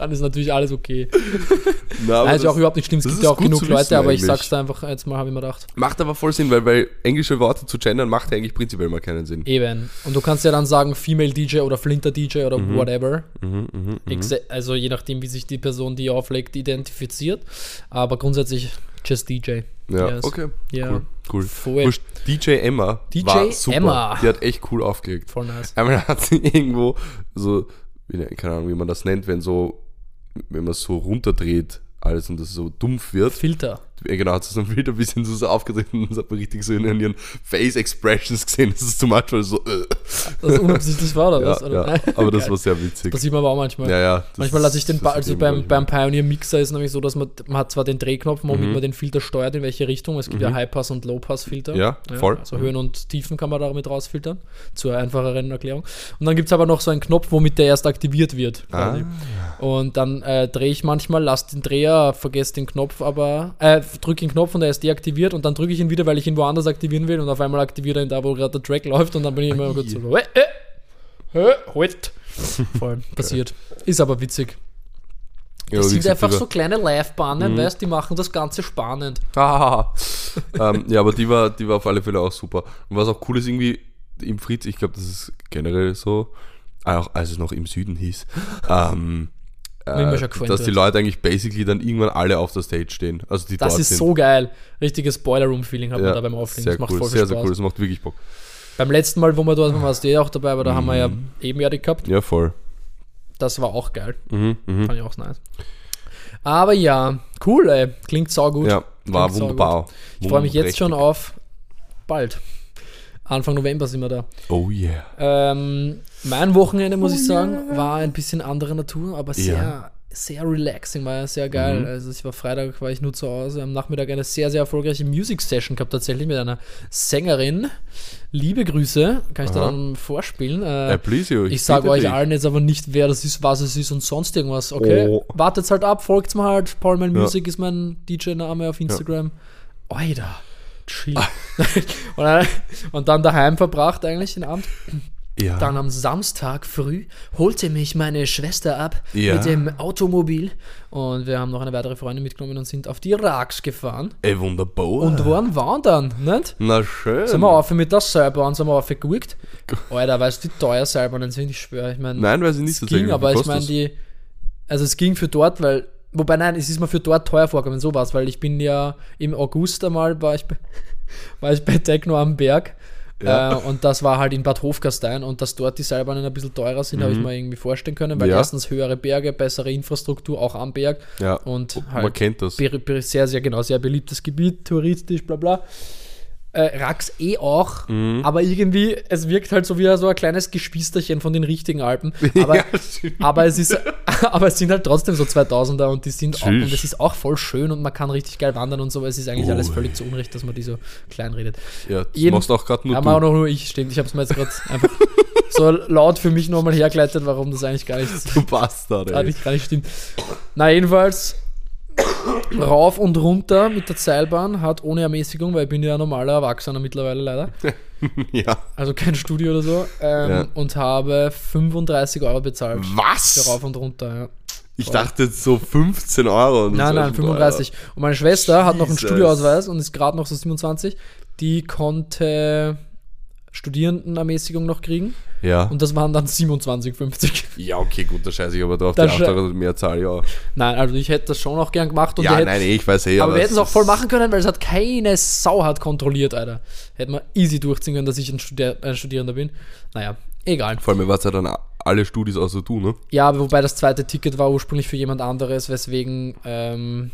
Dann ist natürlich alles okay. Na, Nein, ist ja auch überhaupt nicht schlimm. Es gibt ja auch genug Leute, wissen aber ich eigentlich. sag's da einfach jetzt mal, habe ich mir gedacht. macht aber voll Sinn, weil, weil englische Worte zu gendern macht ja eigentlich prinzipiell mal keinen Sinn. Eben. Und du kannst ja dann sagen Female DJ oder Flinter DJ oder Mhm. whatever. Exe- Also je nachdem, wie sich die Person, die auflegt, identifiziert. Aber grundsätzlich just DJ. Ja, Yes. okay. Ja. Cool. cool. Voll. DJ Emma DJ war super. Emma. Die hat echt cool aufgelegt. Voll nice. Einmal hat sie irgendwo so, ne- keine Ahnung, wie man das nennt, wenn so, wenn man so runterdreht, alles und das so dumpf wird. Filter. Genau, hat sie so ein Bild ein bisschen so, so aufgetreten und hat man richtig so in ihren Face Expressions gesehen. Das ist zu much, weil so, äh. Das unabsichtlich war, oder was? ja, Oder? ja, aber das war sehr witzig. Das sieht man aber auch manchmal. Ja, ja. Manchmal lasse ich den, ba also beim, beim Pioneer Mixer ist es nämlich so, dass man, man hat zwar den Drehknopf, womit Mhm. man den Filter steuert, in welche Richtung. Es gibt ja High-Pass- und Low-Pass-Filter. Ja, voll. Also Höhen und Tiefen kann man damit rausfiltern. Zur einfacheren Erklärung. Und dann gibt es aber noch so einen Knopf, womit der erst aktiviert wird. Ah. Und dann äh, drehe ich manchmal, lasse den Dreher, vergesse den Knopf, aber äh, drücke den Knopf und er ist deaktiviert und dann drücke ich ihn wieder, weil ich ihn woanders aktivieren will und auf einmal aktiviert er ihn da, wo gerade der Track läuft und dann bin ich immer kurz so, äh, äh, halt. Voll passiert. Ist aber witzig. Ja, Das wie sind einfach so kleine Mhm. Live-Bahnen, weißt die machen das Ganze spannend. Ah, ähm, ja, aber die war, die war auf alle Fälle auch super. Und was auch cool ist, irgendwie im Fritz, ich glaube, das ist generell so, auch als es noch im Süden hieß, ähm, äh, dass die. Leute eigentlich basically dann irgendwann alle auf der Stage stehen. Also die Das ist sind. so geil. Richtiges Boiler-Room-Feeling hat ja, man da beim Auflegen. Sehr Das macht cool, voll sehr, viel sehr Spaß. cool. Das macht wirklich Bock. Beim letzten Mal, wo wir dort waren, warst du eh auch dabei, aber da haben wir ja Mhm. ebenjährig gehabt. Ja, voll. Das war auch geil. Mhm, mhm. Fand ich auch nice. Aber ja, cool, ey. Klingt saugut. Ja, war Klingt wunderbar. Ich freue mich jetzt schon auf bald. Anfang November sind wir da. Oh yeah. Ähm, mein Wochenende, muss ich sagen, war ein bisschen anderer Natur, aber sehr, Ja. sehr relaxing, war ja sehr geil. Mhm. Also ich war Freitag, war ich nur zu Hause, am Nachmittag eine sehr, sehr erfolgreiche Music Session gehabt, tatsächlich mit einer Sängerin. Liebe Grüße, kann ich dir Aha. dann vorspielen. Äh, I please you. ich sage bitte euch dich. allen jetzt aber nicht, wer das ist, was es ist und sonst irgendwas. Okay, Oh. wartet's halt ab, folgt's mir halt. Paulman Ja. Music ist mein DJ-Name auf Instagram. Oida, chill. und, dann, und dann daheim verbracht eigentlich den Abend. Ja. Dann am Samstag früh holte mich meine Schwester ab Ja. mit dem Automobil und wir haben noch eine weitere Freundin mitgenommen und sind auf die Rax gefahren Ey, wunderbar. und waren wandern, nicht? Na schön. Sind wir auf mit der Seilbahn, sind wir aufgeguckt. Alter, weißt du, wie teuer Seilbahnen sind? Ich schwöre, ich meine, Nein, weiß ich nicht. tatsächlich. ging, aber ich meine, die, also es ging für dort, weil, wobei nein, es ist mir für dort teuer vorgekommen, sowas, weil ich bin ja im August einmal, war ich bei, war ich bei Techno am Berg Ja. äh, und das war halt in Bad Hofgastein und dass dort die Seilbahnen ein bisschen teurer sind, habe ich mir irgendwie vorstellen können, weil Mhm. Ja. erstens höhere Berge, bessere Infrastruktur, auch am Berg Ja. und Man halt kennt das. sehr, sehr genau, sehr beliebtes Gebiet, touristisch, bla bla. Äh, Rax eh auch, Mhm. aber irgendwie, es wirkt halt so wie so ein kleines Gespiesterchen von den richtigen Alpen. Aber, Ja, aber, es ist, aber es sind halt trotzdem so 2000er und die sind auch, und es ist auch voll schön und man kann richtig geil wandern und so, es ist eigentlich Oh, alles völlig zu Unrecht, dass man die so klein redet. Ja, das Jeden- machst auch gerade nur aber auch noch nur ich, stimmt. Ich habe es mir jetzt gerade einfach so laut für mich nochmal hergeleitet, warum das eigentlich gar nicht Du Bastard, ey. eigentlich gar nicht stimmt. Na, jedenfalls rauf und runter mit der Seilbahn, hat ohne Ermäßigung, weil ich bin ja ein normaler Erwachsener mittlerweile leider, Ja. also kein Studio oder so, ähm, Ja. und habe 35 Euro bezahlt für Was? rauf und runter. Ja. Ich dachte jetzt so 15 Euro. und Nein, nein, 35. Und meine Schwester hat noch einen Jesus. Studioausweis und ist gerade noch so 27. Die konnte Studierendenermäßigung noch kriegen Ja. und das waren dann 27,50. ja, okay, gut, da scheiße ich aber drauf. Da Die 8 sche- Euro Mehrzahl, ja. Nein, also ich hätte das schon auch gern gemacht und Ja, wir hätten- nein, ich weiß eh. Aber wir hätten es auch voll machen können, weil es hat keine Sau hat kontrolliert, Alter. Hätten wir easy durchziehen können, dass ich ein, Studier ein Studierender bin. Naja, egal. Vor allem, war es ja dann alle Studis außer du, ne? Ja, aber wobei das zweite Ticket war ursprünglich für jemand anderes, weswegen ähm,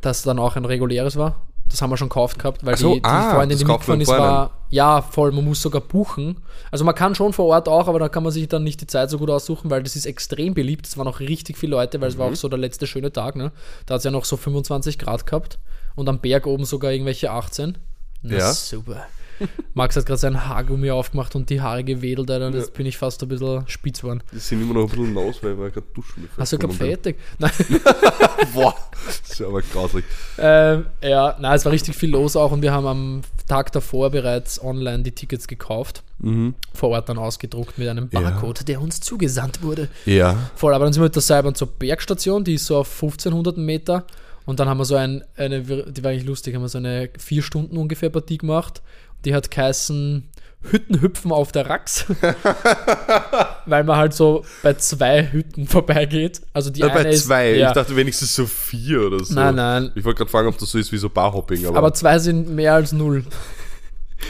das dann auch ein reguläres war. Das haben wir schon gekauft gehabt, weil so, die, die ah, Freundin, die mitgefahren ist, war, ja, voll, man muss sogar buchen. Also man kann schon vor Ort auch, aber da kann man sich dann nicht die Zeit so gut aussuchen, weil das ist extrem beliebt. Es waren auch richtig viele Leute, weil es Mhm. war auch so der letzte schöne Tag, ne? Da hat es ja noch so 25 Grad gehabt und am Berg oben sogar irgendwelche 18. Na Ja. super. Max hat gerade sein Haargummi aufgemacht und die Haare gewedelt, Alter. und Jetzt bin ich fast ein bisschen spitz geworden. Die sind immer noch ein bisschen nass, weil ich gerade duschen Hast du gerade fertig? Nein. Boah, das ist ja aber grauslich. Ähm, ja, nein, es war richtig viel los auch und wir haben am Tag davor bereits online die Tickets gekauft, Mhm. vor Ort dann ausgedruckt mit einem Ja. Barcode, der uns zugesandt wurde. Ja. Voll, aber dann sind wir mit der Seilbahn zur Bergstation, die ist so auf 1500 Meter und dann haben wir so ein, eine, die war eigentlich lustig, haben wir so eine vier Stunden ungefähr Partie gemacht. Die hat geheißen Hüttenhüpfen auf der Rax, weil man halt so bei zwei Hütten vorbeigeht. Also die Ja, eine bei ist, zwei. Ja, Ich dachte wenigstens so vier oder so. Nein, nein. Ich wollte gerade fragen, ob das so ist wie so Barhopping, aber, aber zwei sind mehr als null.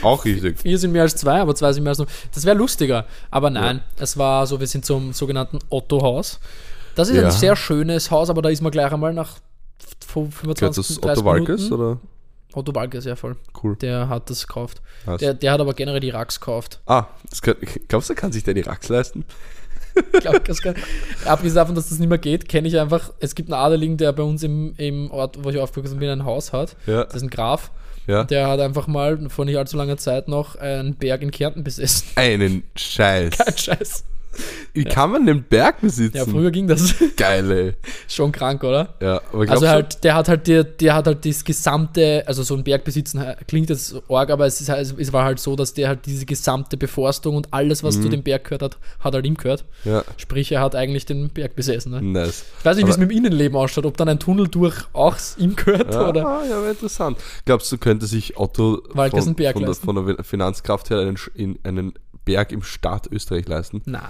auch richtig. Vier sind mehr als zwei, aber zwei sind mehr als null. Das wäre lustiger. Aber nein, es war so, wir sind zum sogenannten Otto-Haus. Das ist Ja. ein sehr schönes Haus, aber da ist man gleich einmal nach Gehört 25, das 30 Otto Walkes Minuten. oder? Otto Walkes, ja voll. Cool. Der hat das gekauft. Nice. Der, der hat aber generell die Rax gekauft. Ah, kann, glaubst du, kann sich der die Rax leisten? Ich glaub, das kann, abgesehen davon, dass das nicht mehr geht, kenne ich einfach, es gibt einen Adeligen, der bei uns im, im Ort, wo ich aufgewachsen bin, ein Haus hat. Ja. Das ist ein Graf. Ja. Der hat einfach mal vor nicht allzu langer Zeit noch einen Berg in Kärnten besessen. Einen Scheiß. Kein Scheiß. Wie kann man den Berg besitzen? Ja, früher ging das. Geil, ey. Schon krank, oder? Ja, aber Also halt, der hat halt, der, der hat halt das gesamte, also so ein Berg besitzen he- klingt jetzt arg, aber es, ist halt, es war halt so, dass der halt diese gesamte Beforstung und alles, Mhm. was zu dem Berg gehört hat, hat halt ihm gehört. Ja, Sprich, er hat eigentlich den Berg besessen. Ne? nice. Ich weiß nicht, wie es mit dem Innenleben ausschaut, ob dann ein Tunnel durch auch ihm gehört Ja, oder. ah, ja, wäre interessant. Glaubst du, könnte sich Otto von, von, der, von der Finanzkraft her einen, in, einen Berg im Staat Österreich leisten? Na,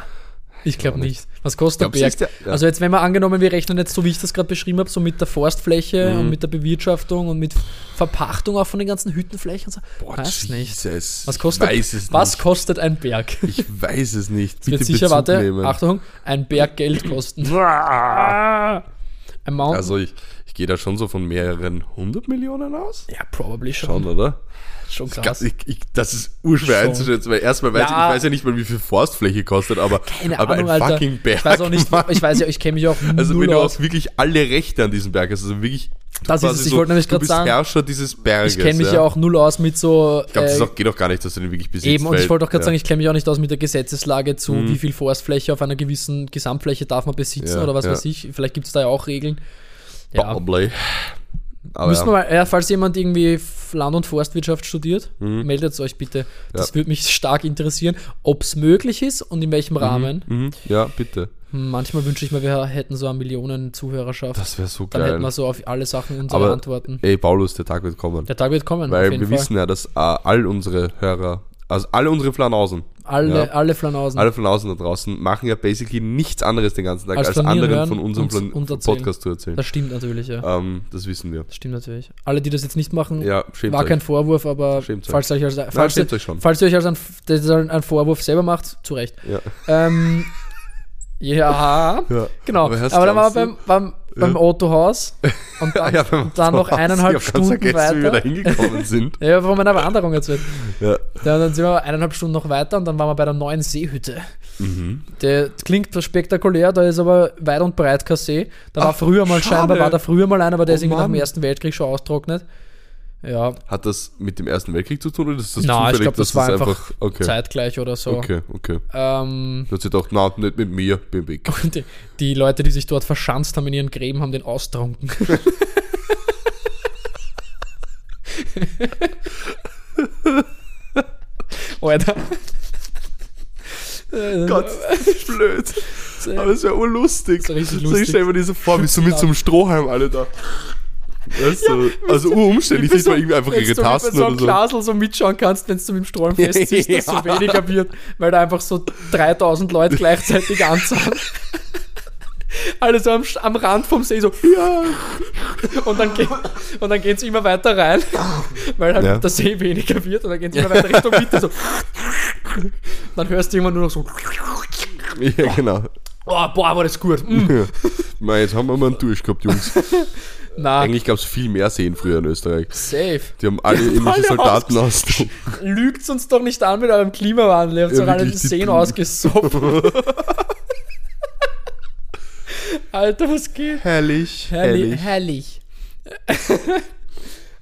ich glaube nicht. Was kostet der Glaubst du, Berg? der- ja. Also jetzt, wenn wir angenommen, wir rechnen jetzt so, wie ich das gerade beschrieben habe, so mit der Forstfläche Mhm. und mit der Bewirtschaftung und mit Verpachtung auch von den ganzen Hüttenflächen und so. Boah, weiß nicht. Jesus. Was kostet, es was nicht. kostet ein Berg? Ich weiß es nicht. Es wird Bitte sicher, Bezug warte, nehmen. Achtung, ein Berg Geld kosten. ein Mountain. Also ich, ich gehe da schon so von mehreren hundert Millionen aus. ja, probably schon. Schon, oder? Schon krass. ich, ich, das ist urschwer Schon. einzuschätzen, weil erstmal weiß Ja. ich, ich weiß ja nicht mal, wie viel Forstfläche kostet, aber, Keine aber Ahnung, ein Alter. fucking Berg. Ich weiß auch nicht, Mann. ich weiß ja, ich kenne mich auch Also wenn du aus. auch wirklich alle Rechte an diesem Berg hast, also wirklich Das ist es, ich wollte nämlich gerade sagen, Herrscher dieses Berges. Ich kenne mich ja. auch null aus mit so. Ich glaube, das äh, geht auch gar nicht, dass du den wirklich besitzt. Eben, und ich wollte auch gerade ja. sagen, ich kenne mich auch nicht aus mit der Gesetzeslage zu, Mhm. wie viel Forstfläche auf einer gewissen Gesamtfläche darf man besitzen Ja, oder was ja. weiß ich. Vielleicht gibt es da ja auch Regeln. Ja. Probably. Aber Müssen ja. wir mal, ja, falls jemand irgendwie Land- und Forstwirtschaft studiert, Mhm. meldet euch bitte. Das Ja. würde mich stark interessieren, ob es möglich ist und in welchem Rahmen. Mhm. Ja, bitte. Hm, Manchmal wünsche ich mir, wir hätten so eine Millionen Zuhörerschaft. Das wäre so Dann hätten geil. wir so auf alle Sachen unsere Aber- Antworten. Ey, Paulus, der Tag wird kommen. Der Tag wird kommen, Weil wir Fall. wissen ja, dass äh, all unsere Hörer, also alle unsere Flanausen, alle, ja. alle Flanausen. alle Flanausen da draußen, machen ja basically nichts anderes den ganzen Tag, Als als, anderen von unserem und erzählen. Podcast zu erzählen. Das stimmt natürlich, ja. Ähm, das wissen wir. Das stimmt natürlich. Alle, die das jetzt nicht machen, Ja, schämt war euch. kein Vorwurf, aber Schämt euch. falls ihr euch als, Nein, falls, schämt ihr, euch schon. falls ihr euch als ein, einen Vorwurf selber macht, zu Recht. Ja. Ähm, ja, Ja. genau. Aber Aber, dann wir beim, beim, beim. Autohaus und dann, Ja, und dann noch eineinhalb ich Stunden vergessen, wie wir da weiter. hingekommen sind. Ja, von meiner Wanderung erzählt. Ja. Ja, dann sind wir eineinhalb Stunden noch weiter und dann waren wir bei der neuen Seehütte. Mhm. Der klingt spektakulär, da ist aber weit und breit kein See. Da war Ach, früher mal schade. scheinbar, war da früher mal einer, aber der Oh ist irgendwie nach dem. Ersten Weltkrieg schon austrocknet. Ja, Hat das mit dem Ersten Weltkrieg zu tun oder ist das Na, ich zufällig, glaub, das dass war einfach okay. zeitgleich oder so. Okay, okay. Ähm, Du hast dir gedacht, na, nicht mit mir, bin weg. und die, die Leute, die sich dort verschanzt haben in ihren Gräben, haben den austrunken. Alter. Gott, das ist blöd. Aber es wäre urlustig. Das ist richtig So, ich lustig. stelle mir diese vor, wie so mit so einem Strohhalm alle da. Weißt du, also urumständlich, Wie nicht mal irgendwie einfach wenn ihre du Tasten so oder einem so. Glasl so mitschauen kannst, wenn du mit dem Strom festziehst, dass so Ja. weniger wird, weil da einfach so 3000 Leute gleichzeitig anzahlen. Alle so am, am Rand vom See so, ja. Und dann, geht, und dann gehen sie immer weiter rein, weil halt Ja. der See weniger wird und dann gehen sie immer weiter Richtung Mitte so. Dann hörst du immer nur noch so, Ja, genau. oh, boah, war das gut. Mm. Ja. Mei, jetzt haben wir mal einen Durch gehabt, Jungs. Na, Eigentlich gab es viel mehr Seen früher in Österreich. safe. Die haben alle irgendwelche alle Soldaten aus. Lügt uns doch nicht an mit eurem Klimawandel. Ihr habt Ja, doch alle die Seen ausgesoffen. Alter, was geht? Herrlich, Herrlich. herrlich.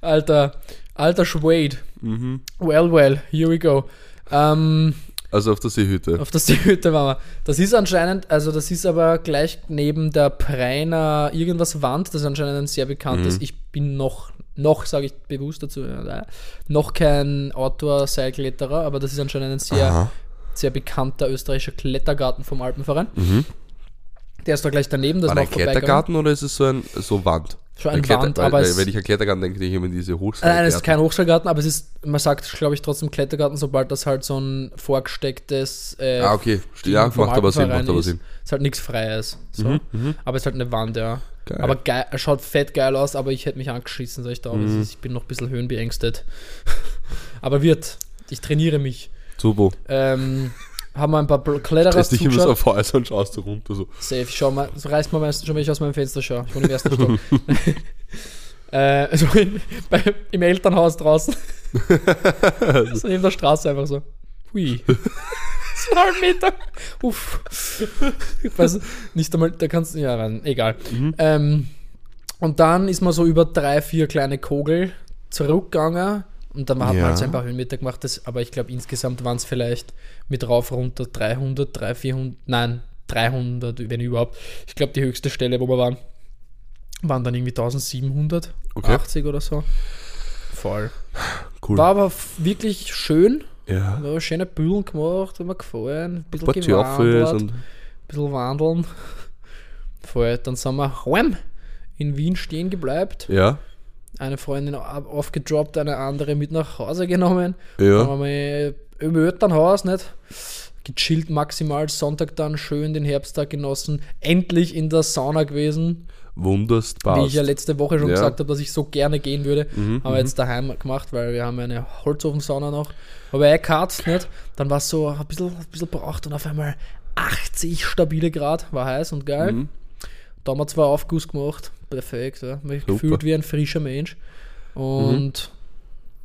Alter, Alter Schwade. Mhm. Well, well, here we go. Ähm, Also auf der Seehütte. auf der Seehütte waren wir. Das ist anscheinend, also das ist aber gleich neben der Preiner irgendwas Wand, das ist anscheinend ein sehr bekanntes. Mhm. Ich bin noch, noch sage ich bewusst dazu, ja, noch kein Outdoor-Seilkletterer, aber das ist anscheinend ein sehr, Aha. sehr bekannter österreichischer Klettergarten vom Alpenverein. Mhm. Der ist da gleich daneben, das War vorbeigegangen. Klettergarten oder ist es so ein so Wand? Schon Ein ein Kletter- Wand, aber weil, es, wenn ich an Klettergarten denke, denke ich immer an diese Hochseil. Nein, es ist kein Hochschulgarten, aber es ist, man sagt, glaube ich, trotzdem Klettergarten, sobald das halt so ein vorgestecktes äh, Ah, okay. Ja, macht aber Sinn, macht aber ist. Sinn. Ist halt nichts Freies. So. Mhm, mhm. Aber es ist halt eine Wand, ja. Geil. Aber geil, schaut fett geil aus, aber ich hätte mich angeschissen, sag ich da. Mhm. Ich bin noch ein bisschen höhenbeängstet. aber wird. Ich trainiere mich. Super. Ähm, haben wir ein paar Kletterer Test dich immer so auf Feuer und schaust du runter so. Safe, schau mal, so reißt man meistens schon, wenn ich aus meinem Fenster schaue. Ich wohne im ersten Stock. äh, also in, bei, im Elternhaus draußen. so neben der Straße einfach so. Hui. halben Meter. Uff. Ich weiß nicht einmal, da kannst du, ja, rein, egal. Mhm. Ähm, und dann ist man so über drei, vier kleine Kogel zurückgegangen. Und dann hat man Ja. halt so ein paar Höhenmeter gemacht, das, aber ich glaube insgesamt waren es vielleicht mit rauf runter 300, 300, 400, nein, 300, wenn überhaupt. Ich glaube, die höchste Stelle, wo wir waren, waren dann irgendwie 1700, Okay. 80 oder so. Voll. Cool. War aber wirklich schön. ja. Ja, schöne Bühlen gemacht, hat mir gefallen. Ein bisschen Tjöffels gewandert, und ein bisschen wandeln. Voll. Dann sind wir heim in Wien stehen gebleibt. ja. Eine Freundin aufgedroppt, eine andere mit nach Hause genommen. Ja. Dann haben wir im Elternhaus, nicht? Gechillt maximal, Sonntag dann schön den Herbsttag genossen. Endlich in der Sauna gewesen, Wunderst wie ich ja letzte Woche schon Ja. gesagt habe, dass ich so gerne gehen würde. Mhm, Haben wir jetzt daheim gemacht, weil wir haben eine Holzofensauna noch. Aber er cut, nicht? Dann war es so ein bisschen, ein bisschen braucht und auf einmal 80 stabile Grad, war heiß und geil. Mhm. Da haben wir zwei Aufguss gemacht, perfekt, ja. Mich Super. gefühlt wie ein frischer Mensch. Und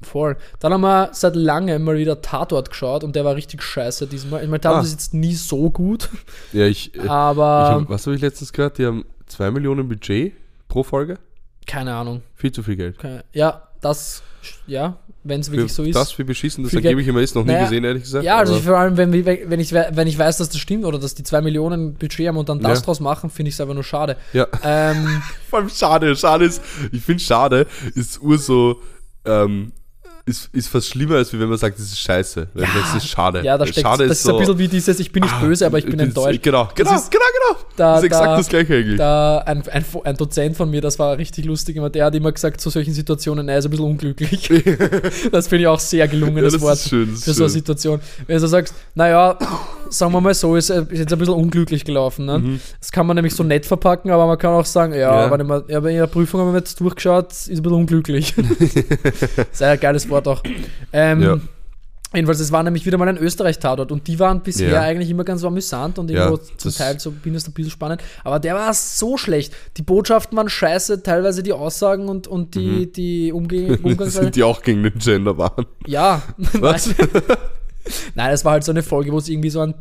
voll. Dann haben wir seit langem mal wieder Tatort geschaut und der war richtig scheiße diesmal. Ich meine, Tatort Ah. ist jetzt nie so gut, Ja, ich. äh, ich aber hab, was habe ich letztens gehört? Die haben 2 Millionen Budget pro Folge. keine Ahnung. Viel zu viel Geld. Keine, ja, das, ja, wenn es wirklich so ist. das, wie beschissen das angeblich immer ist, noch nie Naja, gesehen, ehrlich gesagt. Ja, also ich, vor allem, wenn, wenn, ich, we- wenn ich weiß, dass das stimmt oder dass die 2 Millionen Budget haben und dann das Ja. draus machen, finde ich es einfach nur schade. ja. Ähm, Vor allem schade. Schade ist, ich finde schade, ist ur so, ähm, ist, ist fast schlimmer, als wenn man sagt, das ist scheiße. Wenn Ja. man sagt, das ist schade. ja, da steckt, schade das ist ein bisschen wie dieses, ich bin nicht Ah, böse, aber ich bin das- enttäuscht. Genau, genau, ist- genau, genau. Da- das ist exakt da- das gleiche eigentlich. Da ein, ein, ein Dozent von mir, das war richtig lustig, der hat immer gesagt, zu solchen Situationen, er ist ein bisschen unglücklich. das finde ich auch sehr gelungenes Ja, das Wort ist schön, das ist für so eine. Situation. Wenn du sagst, naja, sagen wir mal so, ist, ist jetzt ein bisschen unglücklich gelaufen. Ne? Das kann man nämlich so nett verpacken, aber man kann auch sagen, ja, Mhm. Ja. warte mal, ja, bei ihrer Prüfung haben wir jetzt durchgeschaut, ist ein bisschen unglücklich. Sehr ein geiles Wort auch. Ähm, Ja. Jedenfalls, es war nämlich wieder mal ein Österreich-Tatort und die waren bisher Ja. eigentlich immer ganz so amüsant und Ja, irgendwo zum das- Teil so bin ein bisschen spannend. Aber der war so schlecht. Die Botschaften waren scheiße, teilweise die Aussagen und, und die, die Umge Umgangsweise. Sind die auch gegen den Gender waren? Ja. Was? Nein, es war halt so eine Folge, wo es irgendwie so ein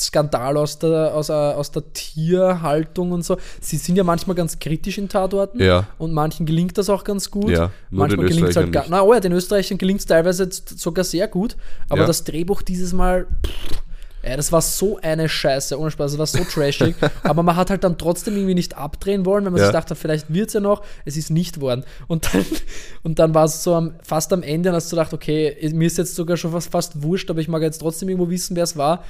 Skandal aus der, aus, der- aus der Tierhaltung und so. Sie sind ja manchmal ganz kritisch in Tatorten Ja. und manchen gelingt das auch ganz gut. Ja, manchmal gelingt es halt gar nicht. Na, oh ja, den Österreichern gelingt es teilweise sogar sehr gut, aber Ja. das Drehbuch dieses Mal. Pff, ja, das war so eine Scheiße, ohne Spaß, das war so trashig. aber man hat halt dann trotzdem irgendwie nicht abdrehen wollen, wenn man Ja. sich dachte, vielleicht wird es ja noch. Es ist nicht worden. Und dann, und dann war es so am, fast am Ende, hast du gedacht, okay, mir ist jetzt sogar schon fast, fast wurscht, aber ich mag jetzt trotzdem irgendwo wissen, wer es war.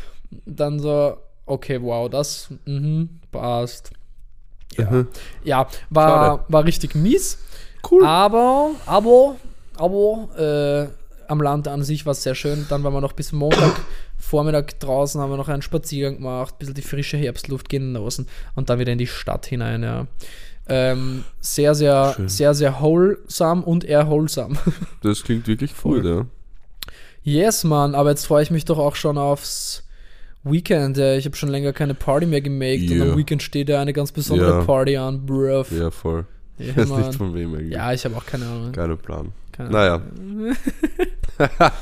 Dann so, okay, wow, das mhm, passt. Ja, Mhm. ja war, Schade. war richtig mies. Cool. Aber, aber, aber, äh, am Land an sich war es sehr schön. Dann waren wir noch bis Montag Vormittag draußen, haben wir noch einen Spaziergang gemacht, ein bisschen die frische Herbstluft genossen und dann wieder in die Stadt hinein, ja. Ähm, sehr, sehr, Schön. sehr, sehr wholesome und erholsam. Das klingt wirklich Voll. gut, ja. yes, Mann, aber jetzt freue ich mich doch auch schon aufs Weekend. Ich habe schon länger keine Party mehr gemaked und Ja. am Weekend steht ja eine ganz besondere Ja. Party an, bruv. Ja, voll. Ja, Ich weiß Mann. nicht von wem eigentlich. ja ich habe auch keine Ahnung. Keiner Plan. Keine Naja,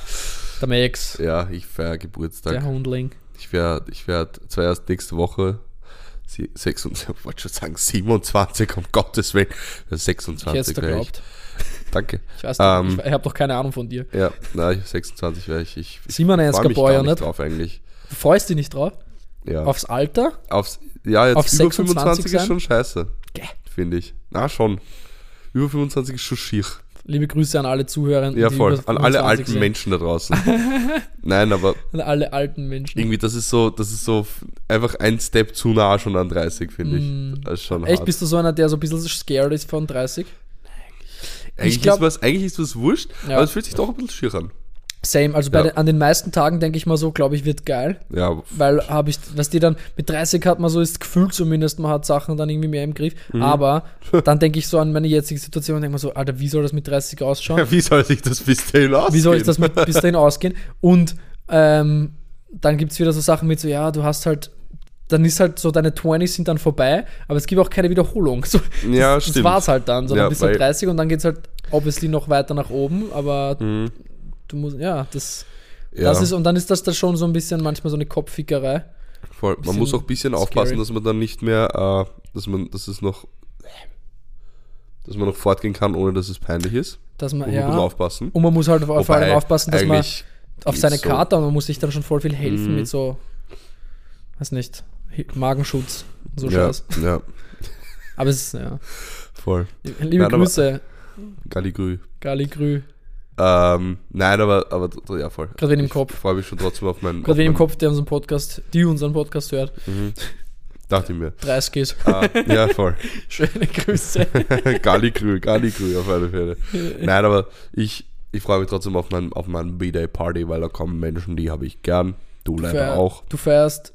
Der Max, ja, ich feiere Geburtstag. der Hundling. Ich werde ich werd zwar erst nächste Woche sie- 26, ich wollte schon sagen 27, um Gottes Willen. Ich hätte 26 es da werde ich, geglaubt. Danke. Ich weiß Ähm, nicht, ich, ich habe doch keine Ahnung von dir. Ja, ich 26 wäre ich. Ich, ich 97er freu mich Boy, gar nicht nicht? drauf eigentlich. Du freust dich nicht drauf? Ja. Aufs Alter? Aufs, ja, jetzt auf über 26 25 ist sein? schon scheiße. Finde ich. Na, schon. Über 25 ist schon schier. Liebe Grüße an alle Zuhörer. Ja, voll. An alle 25 alten sind. Menschen da draußen. Nein, aber An alle alten Menschen. irgendwie, das ist so, das ist so einfach ein Step zu nah schon an 30, finde ich. Das ist schon Mm. Echt, hart. bist du so einer, der so ein bisschen scared ist von 30? eigentlich, ich glaub- ist was, eigentlich ist was wurscht, Ja. aber es fühlt sich doch ein bisschen schier an. Same, also bei Ja. den, an den meisten Tagen denke ich mal so, glaube ich, wird geil. Ja, Weil habe ich, was die dann, mit 30 hat man so das Gefühl zumindest, man hat Sachen dann irgendwie mehr im Griff. Mhm. Aber dann denke ich so an meine jetzige Situation und denke mir so, Alter, wie soll das mit 30 ausschauen? wie soll sich das bis dahin ausgehen? Wie soll ich das mit, bis dahin ausgehen? Und ähm, dann gibt es wieder so Sachen mit so, ja, du hast halt, dann ist halt so, deine 20s sind dann vorbei, aber es gibt auch keine Wiederholung. So, Ja, das stimmt. war's halt dann. So, Ja, du weil- 30 und dann geht es halt obviously noch weiter nach oben, aber Mhm. Du musst, ja, das, Ja, das ist, und dann ist das da schon so ein bisschen manchmal so eine Kopffickerei. voll. Man muss auch ein bisschen scary. aufpassen, dass man dann nicht mehr, äh, dass man, dass es noch, dass man noch fortgehen kann, ohne dass es peinlich ist. Dass man, man bisschen ja, aufpassen. und man muss halt vor Wobei, allem aufpassen, dass man auf seine so. Karte, und man muss sich dann schon voll viel helfen Mhm. mit so, weiß nicht, Magenschutz, so ja, Scheiß. ja, Aber es ist, ja. voll. Liebe Nein, Grüße, Galligrü. Gali Grü. Ähm, nein, aber, aber ja, voll. Gerade wen im Ich Kopf. freue mich schon trotzdem auf meinen. Gerade auf wen im Kopf, der unseren Podcast, die unseren Podcast hört. Dachte ich mir. 30 ist. Ah, ja, voll. Schöne Grüße. Galligrü, Galligrü auf alle Fälle. Nein, aber ich, ich freue mich trotzdem auf meinen, auf meinen B-Day-Party, weil da kommen Menschen, die habe ich gern. Du leider Feier- auch. Du feierst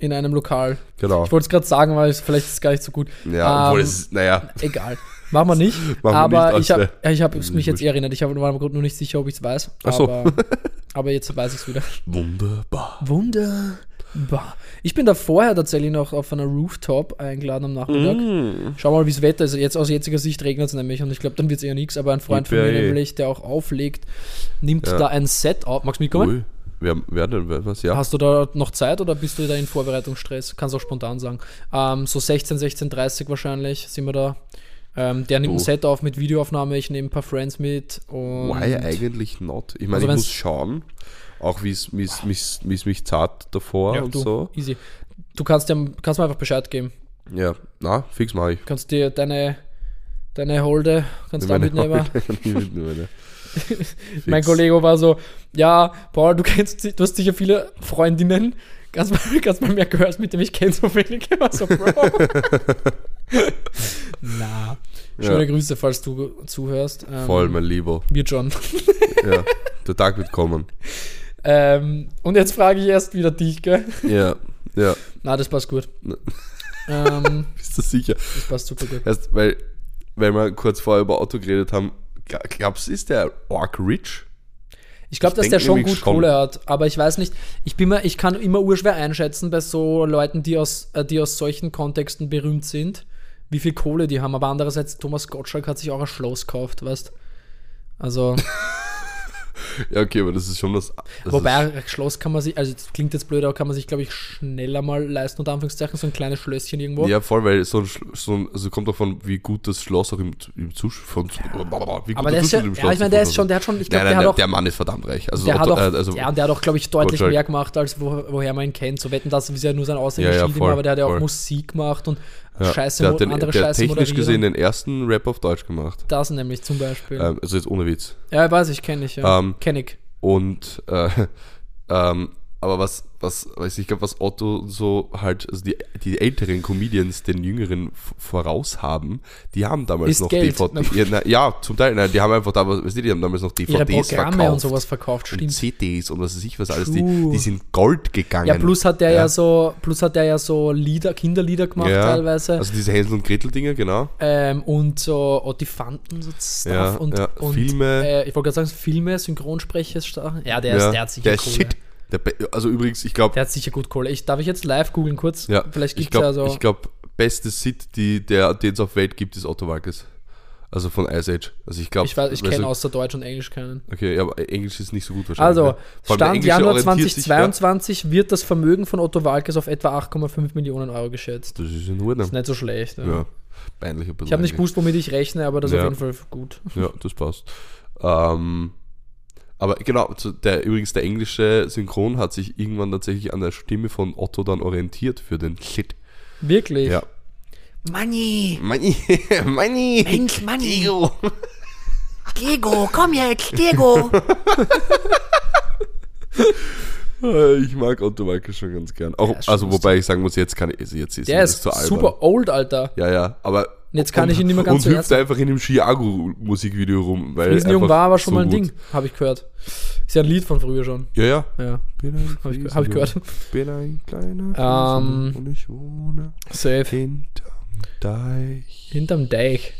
in einem Lokal. Genau. Ich wollte es gerade sagen, weil es, vielleicht ist es gar nicht so gut. Ja, obwohl Ähm, es ist, naja, Egal. Machen wir nicht. Machen wir aber nicht, ich habe ich hab ist mich jetzt eh erinnert. Ich hab, war nur nicht sicher, ob ich es weiß. Ach so. Aber, aber jetzt weiß ich es wieder. wunderbar. Wunderbar. Ich bin da vorher tatsächlich noch auf einer Rooftop eingeladen am Nachmittag. Mm. Schau mal, wie das Wetter ist. Jetzt aus jetziger Sicht regnet es nämlich und ich glaube, dann wird es eher nichts. Aber ein Freund von mir Yippee. nämlich, der auch auflegt, nimmt Ja. da ein Set auf. Magst du mitkommen? Ui, wer, wer denn, was, ja? Hast du da noch Zeit oder bist du da in Vorbereitungsstress? Kannst auch spontan sagen. Ähm, so 16, 16, 30 wahrscheinlich sind wir da. Ähm, der nimmt ein Du. Set auf mit Videoaufnahme, ich nehme ein paar Friends mit. Und Why eigentlich not? Ich meine, Also ich muss schauen, auch wie es mich zart davor ja, und du, so. easy. Du kannst, dir, kannst mir einfach Bescheid geben. Ja, na, fix mache ich. Du kannst dir deine, deine Holde, kannst du mitnehmen. mitnehmen. Mein. Kollege war so, ja, Paul, du kennst, du hast sicher viele Freundinnen. Kannst mal mehr gehört, mit dem ich kenne so wenige. Ich war so, Bro. Na, schöne Ja. Grüße, falls du zuhörst. Ähm, Voll, mein Lieber. Wir John. Ja, der Tag wird kommen. ähm, und jetzt frage ich erst wieder dich, gell? Ja, ja, Na, das passt gut. Ähm, bist du sicher? das passt super gut. Erst, weil, weil wir kurz vorher über Auto geredet haben, gl- glaubst du, ist der Orc Rich? Ich glaube, dass der schon gut schon. Kohle hat, aber ich weiß nicht, ich bin mir, ich kann immer urschwer einschätzen bei so Leuten, die aus, äh, die aus solchen Kontexten berühmt sind, wie viel Kohle die haben. Aber andererseits, Thomas Gottschalk hat sich auch ein Schloss gekauft, weißt Also, Ja, okay, aber das ist schon das. wobei, ein Schloss kann man sich, also das klingt jetzt blöd, aber kann man sich, glaube ich, schneller mal leisten, unter Anführungszeichen, so ein kleines Schlösschen irgendwo. ja, voll, weil so ein, so ein also kommt davon, wie gut das Schloss auch im, im Zustand. Wie gut aber der ist ja, im ja, Schloss ich meine, der ist schon, der hat schon, ich Nein, glaube, nein, der hat der, auch Mann ist verdammt reich. Also, Der hat auch, äh, also ja, und der hat auch, glaube ich, deutlich Gottschalk. mehr gemacht, als wo, woher man ihn kennt. So wetten, das ist ja nur sein Ja, ja, immer, voll, aber der hat ja auch voll. Musik gemacht und ja, Scheiße, der hat den, andere der Scheiße technisch moderieren. gesehen den ersten Rap auf Deutsch gemacht. Das nämlich zum Beispiel. Ähm, also jetzt ohne Witz. ja, weiß ich, kenne ich, ja. Ähm, Kenn ich. Und äh, ähm, aber was, was, weiß ich glaube, was Otto so halt, also die, die älteren Comedians den jüngeren voraus haben, die haben damals Ist noch Geld. DVD. Ja, ja, zum Teil, nein, die haben einfach damals, weißt du, die haben damals noch DVDs Programme verkauft. und sowas verkauft, und stimmt. CDs und was weiß ich was alles, die, die sind Gold gegangen. Ja, plus hat der ja, Ja. so, plus hat der ja so Lieder, Kinderlieder gemacht Ja, teilweise. Also diese Hänsel und Gretel Dinge, genau. ähm, und so Otifanten, so Stuff Ja, und, ja, und Filme. Äh, ich wollte gerade sagen, Filme, Synchronsprecher. Ja, der, ja, ist, der hat sicher der Kohle. Shit. Also übrigens, ich glaube, Der hat sicher gut Kohle. Ich, darf ich jetzt live googeln kurz? ja, Vielleicht ich gibt es glaube, ja so. ich glaub, beste Sit, die der, den es auf Welt gibt, ist Otto Walkes. Also von Ice Age. Also ich glaube, Ich, weiß, ich kenne außer Deutsch und Englisch keinen. Okay, aber Englisch ist nicht so gut wahrscheinlich. Also, ne? Stand Januar orientiert sich, 2022 wird das Vermögen von Otto Walkes auf etwa 8,5 Millionen Euro geschätzt. Das ist in Das Ordnung. ist nicht so schlecht. Ja. Ja. Peinlich ein bisschen. Ich habe nicht gewusst, womit ich rechne, aber das ist Ja. auf jeden Fall gut. Ja, das passt. Ähm, aber genau, der, übrigens der englische Synchron hat sich irgendwann tatsächlich an der Stimme von Otto dann orientiert für den Shit. Wirklich. Ja. Manni, Money, Money, Mensch, Manni. Diego. Diego, komm jetzt, Diego. Ich mag Otto Walke schon ganz gern. Auch, Ja, also wobei ich sagen muss, jetzt kann ich, also jetzt ist Der ist zu albern. super old, Alter. Ja, ja, aber. Und jetzt kann ich ihn nicht mehr ganz Und hüpft einfach in dem Chiago-Musikvideo rum. Weil Riesenjung einfach war aber schon so mal ein gut. Ding, habe ich gehört. Ist ja ein Lied von früher schon. Ja, ja. Ja, Bin ein habe ich, hab ich gehört. Bin ein kleiner Ähm, und ich wohne Safe. hinterm Deich. Hinterm Deich.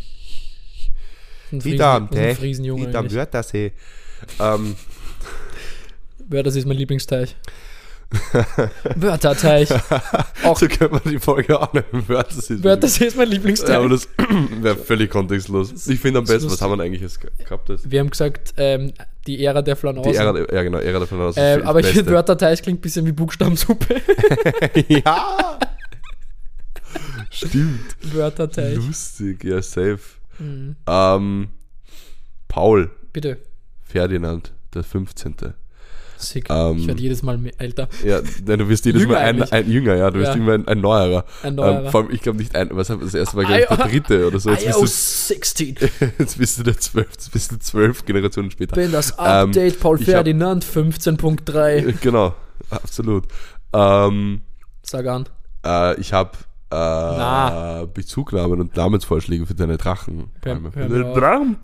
Hinterm Deich. Hinterm. Wörthersee. Ähm, das ist mein Lieblingsteich. Wörterteich. Auch so könnte man die Folge auch nennen. Wörthersee. ist Wörtersee ist mein Lieblingsteich. Ja, aber das wäre völlig kontextlos. Ich finde am ist besten, was haben wir eigentlich jetzt ge- gehabt? Das? Wir haben gesagt, ähm, die Ära der Flanausen. Die Ära, der- ja genau, Ära davon aus. ähm, aber ich finde Wörterteich klingt ein bisschen wie Buchstabensuppe. Ja! Stimmt. Wörterteich. Lustig, ja, safe. Mhm. Ähm, Paul Bitte. Ferdinand, der 15. Sick. Ähm, ich werde jedes Mal älter. Ja, nein, du wirst jedes Jünger Mal ein, ein Jünger, ja, du wirst Ja. immer ein, ein neuerer. Ein neuerer. Ähm, vor allem, ich glaube nicht ein, was das erste war, glaube ich, der I- dritte oder so. Jetzt bist, iOS 16. du, jetzt bist du der zwölf, jetzt bist du zwölf Generationen später. Bin das Ähm, Update Paul ich hab- Ferdinand 15.3. Genau, absolut. Ähm, Sag an. äh, ich habe äh, Na. Bezugnahmen und Namensvorschläge für deine Drachen. Für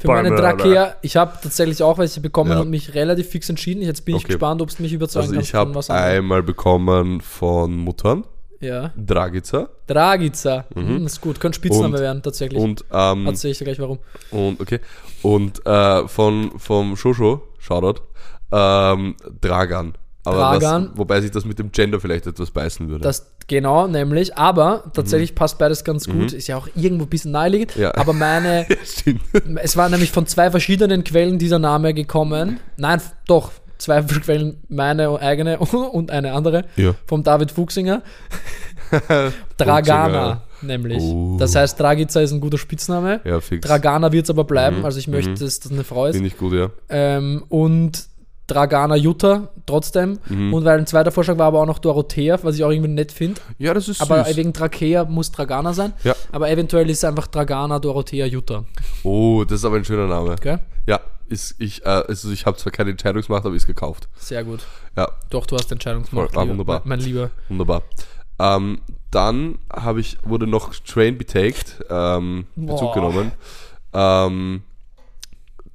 meine. Drakea, ich habe tatsächlich auch welche bekommen Ja. und mich relativ fix entschieden. Jetzt bin ich Okay. gespannt, ob es mich überzeugen Also kannst ich habe einmal bekommen von Muttern, Ja. Dragica Dragica. Hm, ist gut. Könnte Spitzname Und- werden, tatsächlich. und ähm, Erzähl ich dir gleich warum. Und okay. Und äh, von vom Shosho, Shoutout, ähm, Dragan. Aber. Was, wobei sich das mit dem Gender vielleicht etwas beißen würde. Das genau, nämlich, aber tatsächlich passt beides ganz gut. Ist ja auch irgendwo ein bisschen naheliegend. Mhm. Ja. Aber meine, es war nämlich von zwei verschiedenen Quellen dieser Name gekommen. Nein, doch, zwei Quellen, meine eigene und eine andere. Ja. Vom David Fuchsinger. Dragana, nämlich. Oh. Das heißt, Dragica ist ein guter Spitzname. Ja, fix. Dragana wird es aber bleiben, Mhm, also ich möchte, mhm. dass das eine Frau ist. Finde ich gut, ja. Ähm, und Dragana Jutta trotzdem. Mhm. Und weil ein zweiter Vorschlag war aber auch noch Dorothea, was ich auch irgendwie nett finde. Ja, das ist Aber süß. wegen Drakea muss Dragana sein. Ja. Aber eventuell ist es einfach Dragana Dorothea Jutta. Oh, das ist aber ein schöner Name. Gell? Ja, ist, ich, äh, also ich habe zwar keine Entscheidungsmacht, aber ist gekauft. Sehr gut. Ja, Doch, du hast Entscheidungsmacht. Voll, ah, wunderbar. Mein, mein Lieber. wunderbar. Ähm, dann habe ich, wurde noch Train betaked, ähm, Boah. Bezug genommen. Ähm,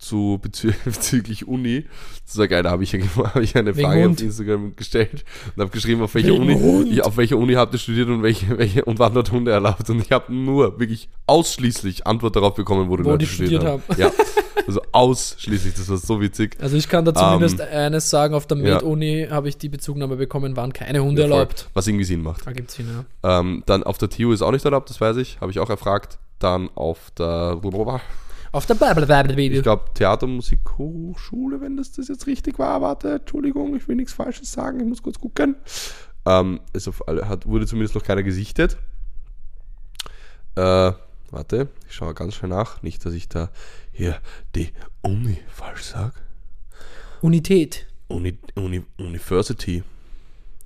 zu bezü bezüglich Uni. Das war geil, da habe ich, hab ich eine Frage auf Instagram gestellt und habe geschrieben, auf welcher Wegen Uni, ich, auf welcher Uni habt ihr studiert und welche, welche und wann dort Hunde erlaubt. Und ich habe nur wirklich ausschließlich Antwort darauf bekommen, wo die Wo Leute die studiert Ja, also ausschließlich, das war so witzig. Also ich kann da zumindest eines sagen, auf der Ähm, ja. Med-Uni habe ich die Bezugnahme bekommen, waren keine Hunde Ja, erlaubt. Was irgendwie Sinn macht. Da gibt es ihn, ja. Ähm, dann auf der TU ist auch nicht erlaubt, das weiß ich, habe ich auch erfragt. Dann auf der, Auf der Blablabla ich glaube, Theater- und Musikhochschule, wenn das, das jetzt richtig war. Warte, Entschuldigung, ich will nichts Falsches sagen, ich muss kurz gucken. Ähm, ist auf hat, wurde zumindest noch keiner gesichtet. Äh, warte, ich schaue ganz schnell nach. Nicht, dass ich da hier die Uni falsch sage. Unität. Uni, Uni, University.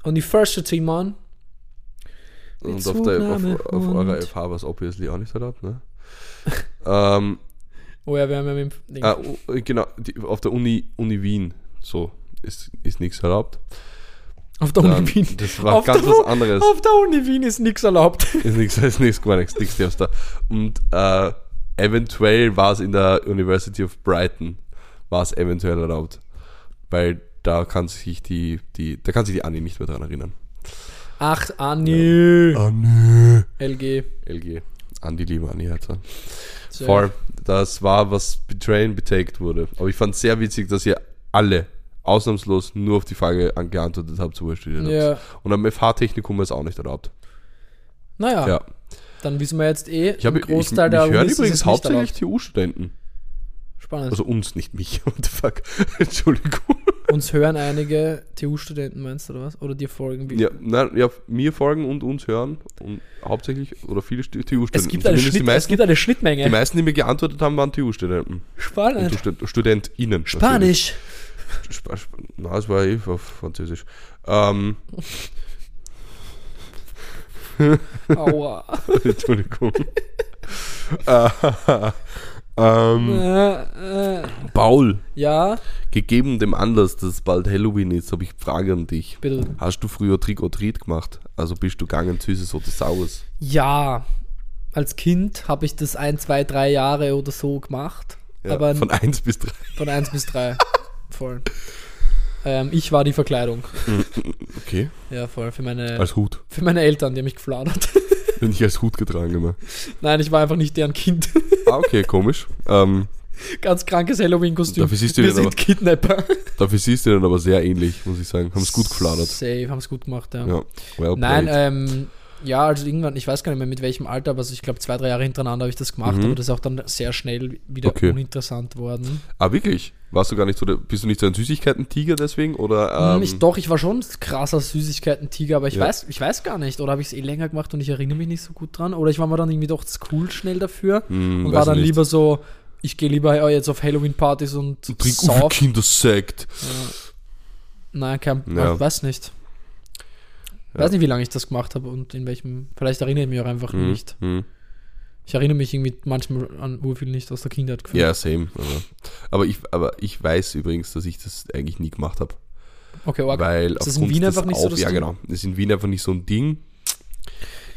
University, Mann. Und auf, der, auf, auf eurer FH war es obviously auch nicht erlaubt, ne? ähm, Oh ja, wir haben ja mit dem Ding. ah, u- genau, die, auf der Uni, Uni Wien, so, ist, ist nichts erlaubt. auf der Dann, Uni Wien. das war auf ganz der, was anderes. Auf der Uni Wien ist nichts erlaubt. Ist nichts, ist nichts, gar nichts, nichts darfst da. Und äh, eventuell war es in der University of Brighton, war es eventuell erlaubt. Weil da kann sich die, die, da kann sich die Anni nicht mehr dran erinnern. Ach, Anni. Ah, nö. LG. LG. Andi liebe Anni, Alter. So. Voll. Das war, was Betrayen betaked wurde. Aber ich fand es sehr witzig, dass ihr alle ausnahmslos nur auf die Frage an- geantwortet habt, studiert habt. Ja. Und am FH-Technikum ist auch nicht erlaubt. Naja, Ja. dann wissen wir jetzt eh, Ich habe ein Großteil ich, der ich hören Unis ist übrigens hauptsächlich. TU-Studenten. Spannend. Also uns, nicht mich. What the fuck? Entschuldigung. Uns hören einige TU-Studenten, meinst du, oder was? Oder dir folgen? Wie? Ja, nein, ja, mir folgen und uns hören. Und hauptsächlich, oder viele Stu- TU-Studenten. es, gibt eine Schnitt, die es meisten, gibt eine Schnittmenge. die meisten, die mir geantwortet haben, waren TU-Studenten. Und Spannend. Stud StudentInnen. Spanisch. Sp Sp Nein, es war eh auf Französisch. Ähm, Aua. Entschuldigung. Äh, ähm, äh, äh, Paul, ja, gegeben dem Anlass, dass es bald Halloween ist, habe ich Frage an dich. bitte. Hast du früher Trick or Treat gemacht? Also bist du gegangen, Süßes oder Saures? Ja, als Kind habe ich das ein, zwei, drei Jahre oder so gemacht. Ja, aber von 1 bis 3. von eins bis drei. Voll. Ähm, ich war die Verkleidung. Okay. Ja, voll. Für meine, Als Hut. für meine Eltern, die haben mich gefladert. Bin ich als Hut getragen immer. Nein, ich war einfach nicht deren Kind. Ah, okay, komisch. Ähm, Ganz krankes Halloween-Kostüm. Dafür siehst du Wir den sind aber- Kidnapper. dafür siehst du dann aber sehr ähnlich, muss ich sagen. Haben es gut gefladert. Safe, haben es gut gemacht, ja. Ja, well Nein, played. ähm, ja, also irgendwann, ich weiß gar nicht mehr mit welchem Alter, aber so, ich glaube zwei, drei Jahre hintereinander habe ich das gemacht, Mhm. aber das ist auch dann sehr schnell wieder Okay. uninteressant worden. Ah, wirklich? Warst du gar nicht so, der, bist du nicht so ein Süßigkeiten-Tiger deswegen? Oder, ähm, ich, doch, ich war schon ein krasser Süßigkeiten-Tiger, aber ich, Ja. weiß, ich weiß gar nicht. Oder habe ich es eh länger gemacht und ich erinnere mich nicht so gut dran. Oder ich war mir dann irgendwie doch zu cool schnell dafür Hm, und war dann ich nicht. lieber so, ich gehe lieber äh, jetzt auf Halloween-Partys und Trink Uwe sauf. Kindersekt. Nein, kein, Ja. weiß nicht. Ja. Weiß nicht, wie lange ich das gemacht habe und in welchem. Vielleicht erinnere ich mich auch einfach Hm, nicht. hm. Ich erinnere mich irgendwie manchmal an urviel nicht aus der Kindheit. gefühlt. Ja, same. Aber, aber, ich, aber ich weiß übrigens, dass ich das eigentlich nie gemacht habe. Okay, arg. Weil Ist das in Wien einfach nicht so Auf- das Ja, genau. Das ist in Wien einfach nicht so ein Ding.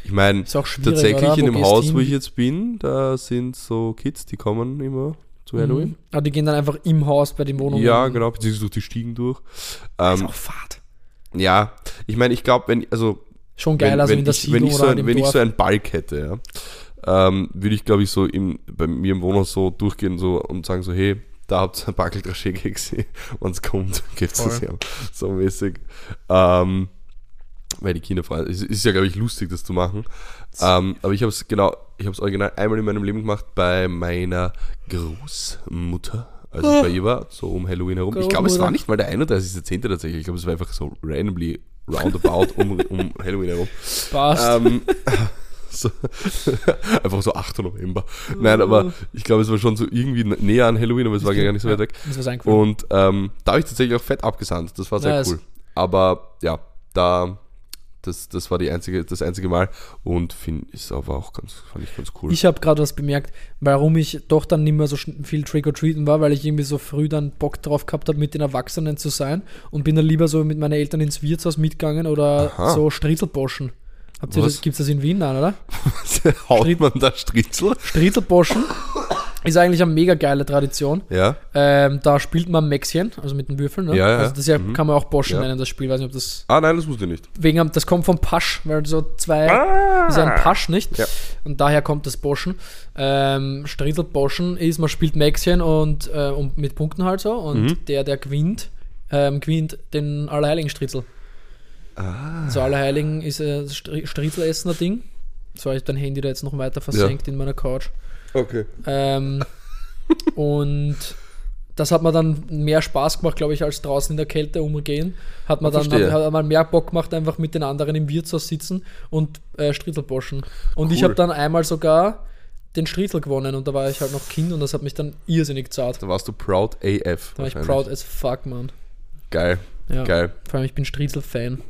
Ich meine, tatsächlich oder? in dem Haus, hin? wo ich jetzt bin, da sind so Kids, die kommen immer zu Halloween. Mhm. Aber die gehen dann einfach im Haus bei den Wohnungen. Ja, genau, beziehungsweise durch die Stiegen durch. Das ist Ähm, auch Fahrt. Ja, ich meine, ich glaube, wenn, also Schon geil, wenn, also wenn, in der ich, Siedlung wenn, ich so ein, wenn ich so einen Balk hätte, ja, ähm, würde ich, glaube ich, so im, bei mir im Wohnhaus so durchgehen so und sagen so, hey, da habt ihr ein Backel gesehen, wenn es kommt, gebt es her. So mäßig. Ähm, weil die Kinder freuen. Es ist ja, glaube ich, lustig, das zu machen. Ähm, aber ich habe es genau, ich habe es original einmal in meinem Leben gemacht bei meiner Großmutter. Als ich bei ihr war, so um Halloween herum. Ich glaube, es war nicht mal der 31.10. tatsächlich. Ich glaube, es war einfach so randomly roundabout um, um Halloween herum. Passt. Ähm, so, einfach so 8. November. Nein, aber ich glaube, es war schon so irgendwie näher an Halloween, aber es war gar nicht so weit weg. Ist was eingefallen. Und ähm, da habe ich tatsächlich auch fett abgesandt. Das war sehr Nice. cool. Aber ja, da das, das war die einzige, das einzige Mal und find, ist aber auch ganz, fand ich ganz cool. Ich habe gerade was bemerkt, warum ich doch dann nicht mehr so viel Trick-or-Treaten war, weil ich irgendwie so früh dann Bock drauf gehabt habe, mit den Erwachsenen zu sein und bin dann lieber so mit meinen Eltern ins Wirtshaus mitgegangen oder Aha. so Striezelboschen. Habt ihr Was? das, gibt's das in Wien? Nein, oder? Haut man da Stritzel? Striezelboschen ist eigentlich eine mega geile Tradition. Ja. Ähm, da spielt man Mäxchen, also mit den Würfeln. Ne? Ja, ja. Also das ist ja, Mhm. kann man auch Boschen nennen, das Spiel. Weiß nicht, ob das Ah, nein, das wusste ich nicht. wegen am- das kommt vom Pasch, weil so zwei ist ja ein Pasch, nicht? Ja. Und daher kommt das Boschen. Ähm, Striezelboschen ist, man spielt Mäxchen und, äh, und mit Punkten halt so und Mhm. der, der gewinnt, ähm, gewinnt den Allerheiligen Striezel. Ah. So Allerheiligen ist ein Stri- Striezelessener Ding. So habe ich dein Handy da jetzt noch weiter versenkt in meiner Couch. Okay. Ähm, und das hat mir dann mehr Spaß gemacht, glaube ich, als draußen in der Kälte umgehen. Hat man Ah, dann hat, hat man mehr Bock gemacht, einfach mit den anderen im Wirtshaus sitzen und äh, Striezelboschen. Und ich Cool. habe dann einmal sogar den Striezel gewonnen und da war ich halt noch Kind und das hat mich dann irrsinnig zart. Da warst du proud AF. Da war ich proud as fuck, man. Geil, Ja. geil. Vor allem, ich bin Striezel-Fan.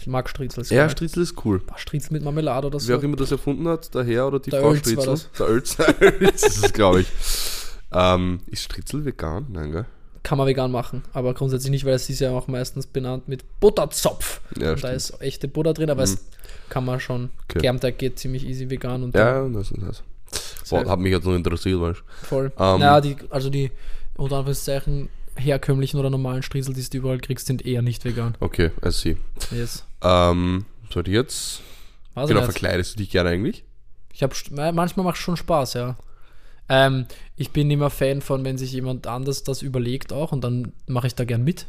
Ich mag Striezel. ist Ja, geil. Stritzel ist cool. Boah, Striezel mit Marmelade oder so. Wer auch immer das erfunden hat, der Herr oder die Der Frau Stritzel. das. Der Oelz, der ist es, glaube ich. Ähm, ist Stritzel vegan? Nein, gell? Kann man vegan machen, aber grundsätzlich nicht, weil es ist ja auch meistens benannt mit Butterzopf. Ja, und da ist echte Butter drin, aber es kann man schon. Okay. Germteig geht ziemlich easy vegan und Ja, das ist das. Boah, hat mich jetzt noch interessiert, weißt du. voll. Ähm, naja, die, also die unter Anführungszeichen herkömmlichen oder normalen Striezel, die du überall kriegst, sind eher nicht vegan. Okay, I see. Yes. Ähm, sollte ich jetzt. Was genau, verkleidest du dich gerne eigentlich? Ich habe manchmal macht es schon Spaß, ja. Ähm, ich bin immer Fan von, wenn sich jemand anders das überlegt auch und dann mache ich da gern mit.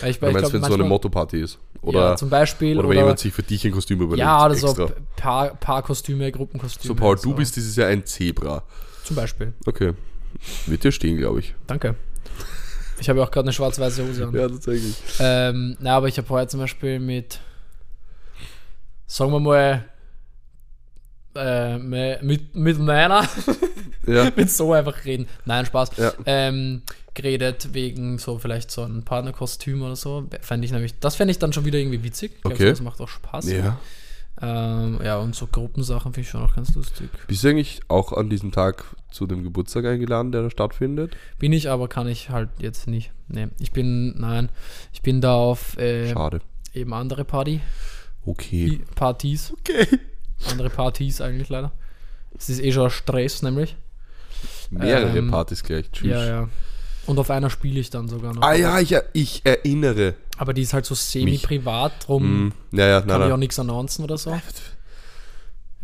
Weil ich, weil meinst, wenn es so eine Motto-Party ist? Oder, ja, zum Beispiel oder, oder, wenn jemand sich für dich ein Kostüm überlegt? ja, oder so extra. Paar, Paar Kostüme, Gruppenkostüme. So, Paul, und du bist dieses Jahr ein Zebra. zum Beispiel. Okay. Wird dir stehen, glaube ich. Danke. Ich habe ja auch gerade eine schwarz-weiße Hose an. tatsächlich. Ähm, na, aber ich habe heute zum Beispiel mit, sagen wir mal, äh, mit, mit meiner, Ja. mit so einfach reden. Nein, Spaß. Ja. Ähm, geredet wegen so vielleicht so ein Partnerkostüm oder so. Fände ich nämlich, das fände ich dann schon wieder irgendwie witzig. Ich glaub, Okay. Das macht auch Spaß. ja. Ähm, ja, und so Gruppensachen finde ich schon auch ganz lustig. Bist du eigentlich auch an diesem Tag zu dem Geburtstag eingeladen, der da stattfindet? Bin ich, aber kann ich halt jetzt nicht. Nee, ich bin, nein, ich bin da auf äh, Schade. eben andere Party, Okay. Partys. Okay. Andere Partys eigentlich leider. Es ist eh schon Stress, nämlich. Mehrere Ähm, Partys gleich. Tschüss. Ja, ja. Und auf einer spiele ich dann sogar noch. Ah ja, ich, ich erinnere. Aber die ist halt so semi-privat, drum Hm. Ja, ja, kann nein, ich auch nein. nichts announcen oder so.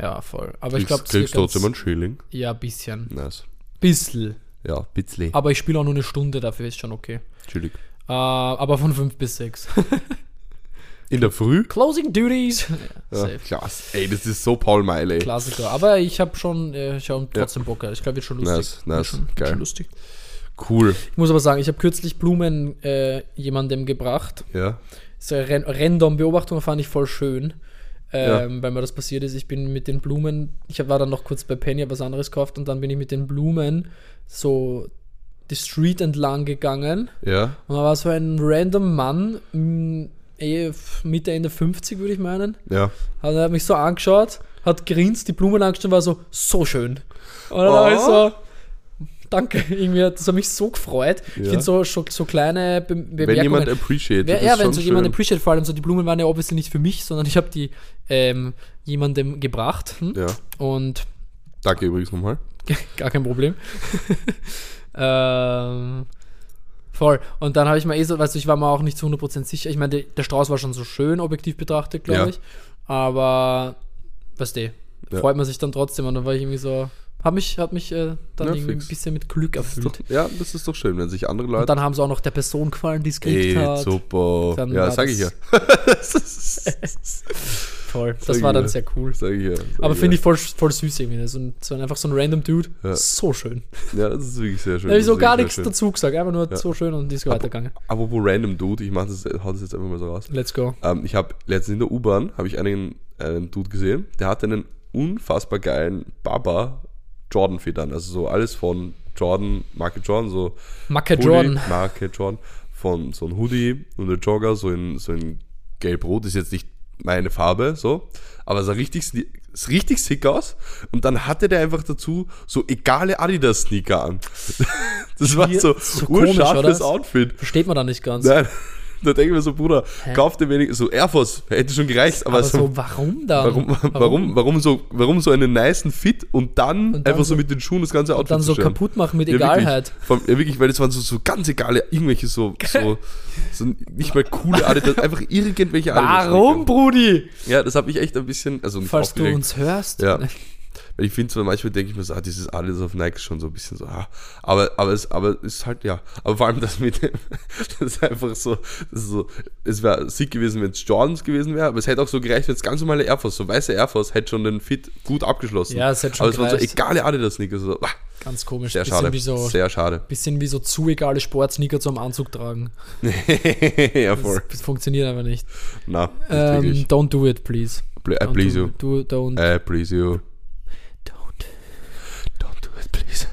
Ja, voll. Aber ich Kriegst, glaube, kriegst trotzdem einen Schilling. Ja, ein bisschen. Nice. Bissl. Ja, bitzli. Aber ich spiele auch nur eine Stunde, dafür ist schon okay. Chillig. Äh, aber von 5 bis 6. In der Früh? Closing Duties. Ja, Ja, klasse. Ey, das ist so Paul Meile. ey. Klassiker. Aber ich habe schon, äh, ich hab trotzdem Bock. Ich glaube, wird schon lustig. Nice, Wird nice, schon, wird geil. Schon lustig. Cool. Ich muss aber sagen, ich habe kürzlich Blumen äh, jemandem gebracht. Ja. So random Beobachtung fand ich voll schön. Ähm, Weil mir das passiert ist, ich bin mit den Blumen, ich war dann noch kurz bei Penny, hab was anderes gekauft und dann bin ich mit den Blumen so die Street entlang gegangen Ja. und da war so ein random Mann, mh, eh Mitte, Ende 50 würde ich meinen, Ja. hat, er hat mich so angeschaut, hat grinst, die Blumen angeschaut und war so, so schön. Und dann war ich Oh. so, danke, irgendwie hat das hat mich so gefreut. Ich Ja. finde so, so, so kleine Be Wenn Bemerkungen. jemand appreciated, Wer, ist ja, wenn so jemand appreciate, vor allem so die Blumen waren ja obviously nicht für mich, sondern ich habe die ähm, jemandem gebracht. Hm? Ja. Und Danke übrigens nochmal. gar kein Problem. ähm, voll. Und dann habe ich mal eh so, weißt du, ich war mir auch nicht zu 100% sicher. Ich meine, der- Strauß war schon so schön, objektiv betrachtet, glaube Ja. ich. Aber, weißt du, freut man sich dann trotzdem. Und dann war ich irgendwie so, hat mich, hat mich äh, dann Ja, ein bisschen mit Glück Das erfüllt. doch, ja, das ist doch schön, wenn sich andere Und Leute. dann haben sie auch noch der Person gefallen, die es gekriegt Ey, hat. super. Dann ja, sag ich ja. das- Voll. Das Sag war dann ja. sehr cool. Sag ich ja. Sag Aber finde ich voll, voll süß irgendwie. So ein, so einfach so ein random Dude. Ja. So schön. Ja, das ist wirklich sehr schön. Da habe ich Das so gar nichts dazu gesagt. Einfach nur Ja. so schön und die ist weitergegangen. Apropos random Dude, ich mach das, hau das jetzt einfach mal so raus. Let's go. Ähm, ich habe letztens in der U-Bahn habe ich einen, einen Dude gesehen, der hat einen unfassbar geilen Baba Jordan Fit an. Also so alles von Jordan, Marke Jordan, so Macke Hoodie, Jordan. Marke Jordan, von so ein Hoodie und ein Jogger, so in, so in gelb-rot, ist jetzt nicht meine Farbe, so, aber sah richtig, richtig sick aus. Und dann hatte der einfach dazu so egale Adidas-Sneaker an. Das war so, so urscharfes? Outfit. Versteht man da nicht ganz. Nein. Da denke ich mir so, Bruder, kauf dir wenig, so Air Force, hätte schon gereicht, aber, Aber so, so, warum dann? warum, warum, warum, so, warum so einen niceen Fit und dann, Und dann einfach so so- mit den Schuhen das ganze Outfit Dann so stellen? kaputt machen mit Ja, Egalheit. Wirklich, allem, ja, wirklich, weil das waren so, so ganz egale, irgendwelche so, so, so nicht mal coole Adidas, einfach irgendwelche Adidas. Warum, Brudi? Ja, das hat mich echt ein bisschen, also nicht Falls du aufgeregt. uns hörst. Ja. Ich finde so, manchmal denke ich mir so, ah, dieses Adidas auf Nike ist schon so ein bisschen so, ah. Aber, aber es, aber es ist halt, ja. Aber vor allem das mit dem, das ist einfach so, das ist so, es wäre sick gewesen, wenn es Jordans gewesen wäre, aber es hätte auch so gereicht, wenn es ganz normale Air Force, so weiße Air Force, hätte schon den Fit gut abgeschlossen. Ja, es hätte schon Aber es waren so egale Adidas-Sneaker, so, ah, Ganz komisch. sehr schade. Wie so, Sehr schade. bisschen wie so zu egale Sportsneaker zum Anzug tragen. ja, Das, voll. das funktioniert einfach nicht. Na, Ähm, don't do it, please. Pl- I Don't please do, you. Do, don't, I please you. don't. Don't do it, please.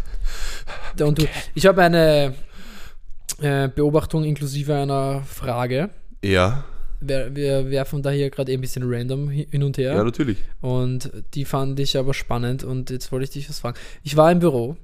Und du, ich habe eine äh, Beobachtung inklusive einer Frage. Ja, Wir, wir werfen da hier gerade eh ein bisschen random hi- hin und her. ja, natürlich. und die fand ich aber spannend. Und jetzt wollte ich dich was fragen. Ich war im Büro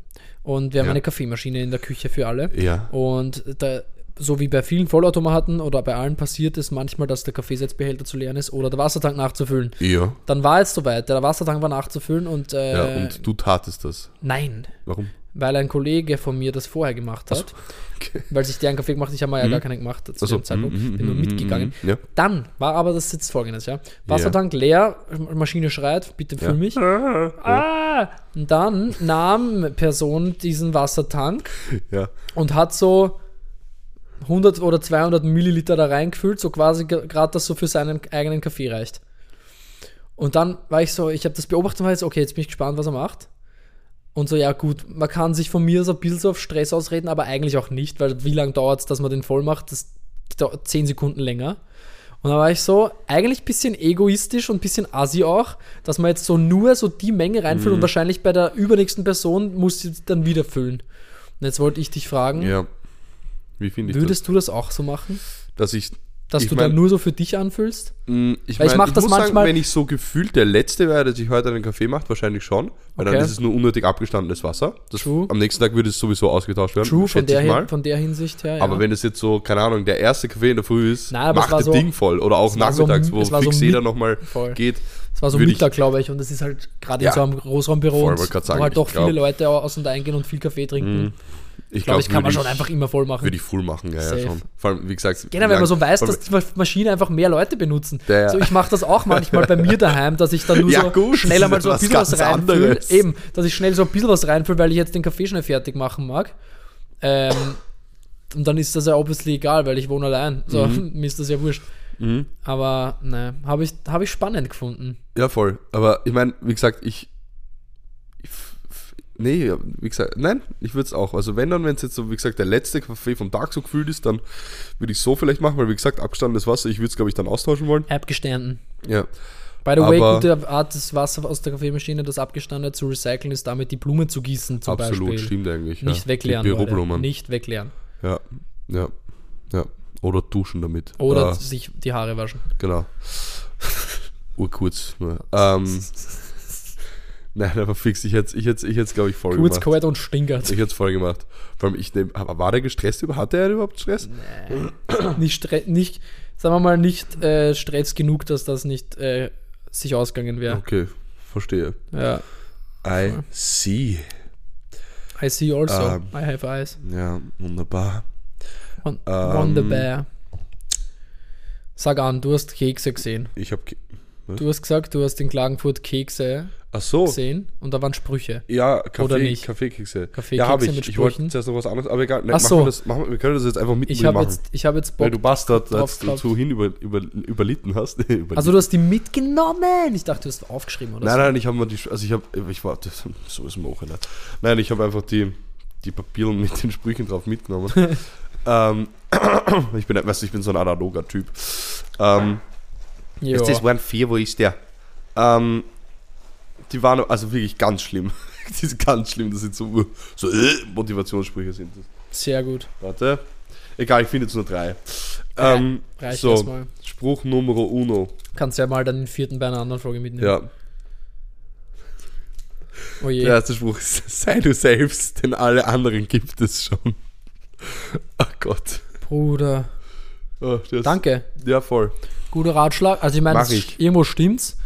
und wir haben Ja. eine Kaffeemaschine in der Küche für alle. Ja. Und da, so wie bei vielen Vollautomaten oder bei allen passiert es manchmal, dass der Kaffeesatzbehälter zu leeren ist oder der Wassertank nachzufüllen. Ja. Dann war es soweit. Der Wassertank war nachzufüllen und, äh, Ja, und du tatest das. nein, Warum? Weil ein Kollege von mir das vorher gemacht hat. Okay. Weil sich der einen Kaffee gemacht hat, ich habe mal ja gar keinen gemacht zu dem Zeitpunkt. mhm, Bin nur mhm, mitgegangen. mhm, Ja. Dann war aber das jetzt folgendes, ja. Wassertank leer, Maschine schreit, bitte füll Ja. mich. Ah! Und dann nahm Person diesen Wassertank und hat so 100 oder 200 Milliliter da reingefüllt, so quasi gerade das so für seinen eigenen Kaffee reicht. Und dann war ich so, ich habe das beobachtet und war jetzt, okay, jetzt bin ich gespannt, was er macht. Und so, ja gut, man kann sich von mir so ein bisschen so auf Stress ausreden, aber eigentlich auch nicht, weil wie lange dauert es, dass man den voll macht? Das dauert 10 Sekunden länger. Und da war ich so, eigentlich ein bisschen egoistisch und ein bisschen assi auch, dass man jetzt so nur so die Menge reinfüllt Mhm. und wahrscheinlich bei der übernächsten Person muss sie dann wieder füllen. Und jetzt wollte ich dich fragen, Ja. Wie finde ich würdest du das auch so machen? das? Dass ich. Dass ich du mein- dann nur so für dich anfüllst? Mm, Ich, mein, ich das muss manchmal- sagen, wenn ich so gefühlt der Letzte wäre, der sich heute einen Kaffee macht, wahrscheinlich schon. Weil Okay. dann ist es nur unnötig abgestandenes Wasser. Das, True. Am nächsten Tag würde es sowieso ausgetauscht werden. True, von der, hin, von der Hinsicht her. Ja. Aber wenn es jetzt so, keine Ahnung, der erste Kaffee in der Früh ist, Nein, macht das so- Ding voll. Oder auch war so- nachmittags, wo so fix mit- jeder nochmal geht. Es war so Mittag, glaube ich, und das ist halt gerade Ja. in so einem Großraumbüro, Voll, und sagen, wo halt doch glaub- viele Leute aus und eingehen und viel Kaffee trinken. Ich glaube ich, kann man schon einfach immer voll machen. Würde ich full machen, ja, ja, schon. Vor allem, wie gesagt. Genau, wenn man so weiß, dass die Maschine einfach mehr Leute benutzen. Der- so, ich mache das auch manchmal bei mir daheim, dass ich dann nur Ja, so gut, schnell einmal so ein bisschen was reinfülle. Eben, dass ich schnell so ein bisschen was reinfülle, weil ich jetzt den Kaffee schnell fertig machen mag. Ähm, und dann ist das ja obviously egal, weil ich wohne allein. So, Mhm. mir ist das ja wurscht. Aber ne, habe ich, hab ich spannend gefunden. Ja, voll. Aber ich meine, wie gesagt, ich. ich nee, wie gesagt, nein, ich würde es auch. Also, wenn dann, wenn es jetzt so, wie gesagt, der letzte Kaffee vom Tag so gefühlt ist, dann würde ich so vielleicht machen, weil, wie gesagt, abgestandenes Wasser, ich würde es, glaube ich, dann austauschen wollen. Abgestanden. Ja. By the way, Aber- gute Art, das Wasser aus der Kaffeemaschine, das abgestandene zu recyceln, ist damit die Blumen zu gießen zum Absolut, Beispiel. stimmt eigentlich. Nicht ja. wegleeren, Leute. Nicht wegleeren. Ja, ja, ja. Oder duschen damit. Oder Ah, sich die Haare waschen. genau. Urkurz. Ähm, nein, aber fix, ich hätte ich hätte, ich hätte glaube ich, voll Kurz, gemacht. kalt und stinkert. Ich hätte es voll gemacht. Vor allem, ich nehm, war der gestresst über? Hatte er überhaupt Stress? nicht, stre nicht, sagen wir mal, nicht äh, Stress genug, dass das nicht äh, sich ausgegangen wäre. Okay, verstehe. Ja. I see. I see also. Ähm. I have eyes. Ja, wunderbar. Won Ähm. Wonderbear. Sag an, du hast Kekse gesehen. Ich habe. Du hast gesagt, du hast in Klagenfurt Kekse Ach so. gesehen und da waren Sprüche. Ja, Kaffee, Oder nicht? Kaffeekekse. Kaffeekekse ja, habe ich. mit Ich wollte Sprüchen. zuerst noch was anderes, aber egal. Ne, Ach so. wir, das, machen wir, können das jetzt einfach mit Ich habe machen. jetzt, ich hab jetzt weil Bock. du Bastard dazu hin über, über, überlitten hast. Überlitten. Also du hast die mitgenommen. Ich dachte, du hast aufgeschrieben oder Nein, so. nein, ich habe mir die, also ich habe, ich war, das, so ist Moche, ne? Nein, ich habe einfach die, die Papiere mit den Sprüchen drauf mitgenommen. ähm, ich bin, weißt du, ich bin so ein analoger Typ. Ähm, Ja. ist das waren vier, wo ist der? Ähm, die waren also wirklich ganz schlimm. die sind ganz schlimm, das sind so, so äh, Motivationssprüche sind das. Sehr gut. Warte. Egal, ich finde jetzt nur drei. Ähm, Reicht so, erstmal. Spruch Numero uno. Kannst ja mal dann den vierten bei einer anderen Folge mitnehmen. Ja, Oh je. Der erste Spruch ist, sei du selbst, denn alle anderen gibt es schon. Ach Gott. Bruder. Oh, das, Danke. Ja, voll. Guter Ratschlag. Also ich meine, ich. irgendwo stimmt's,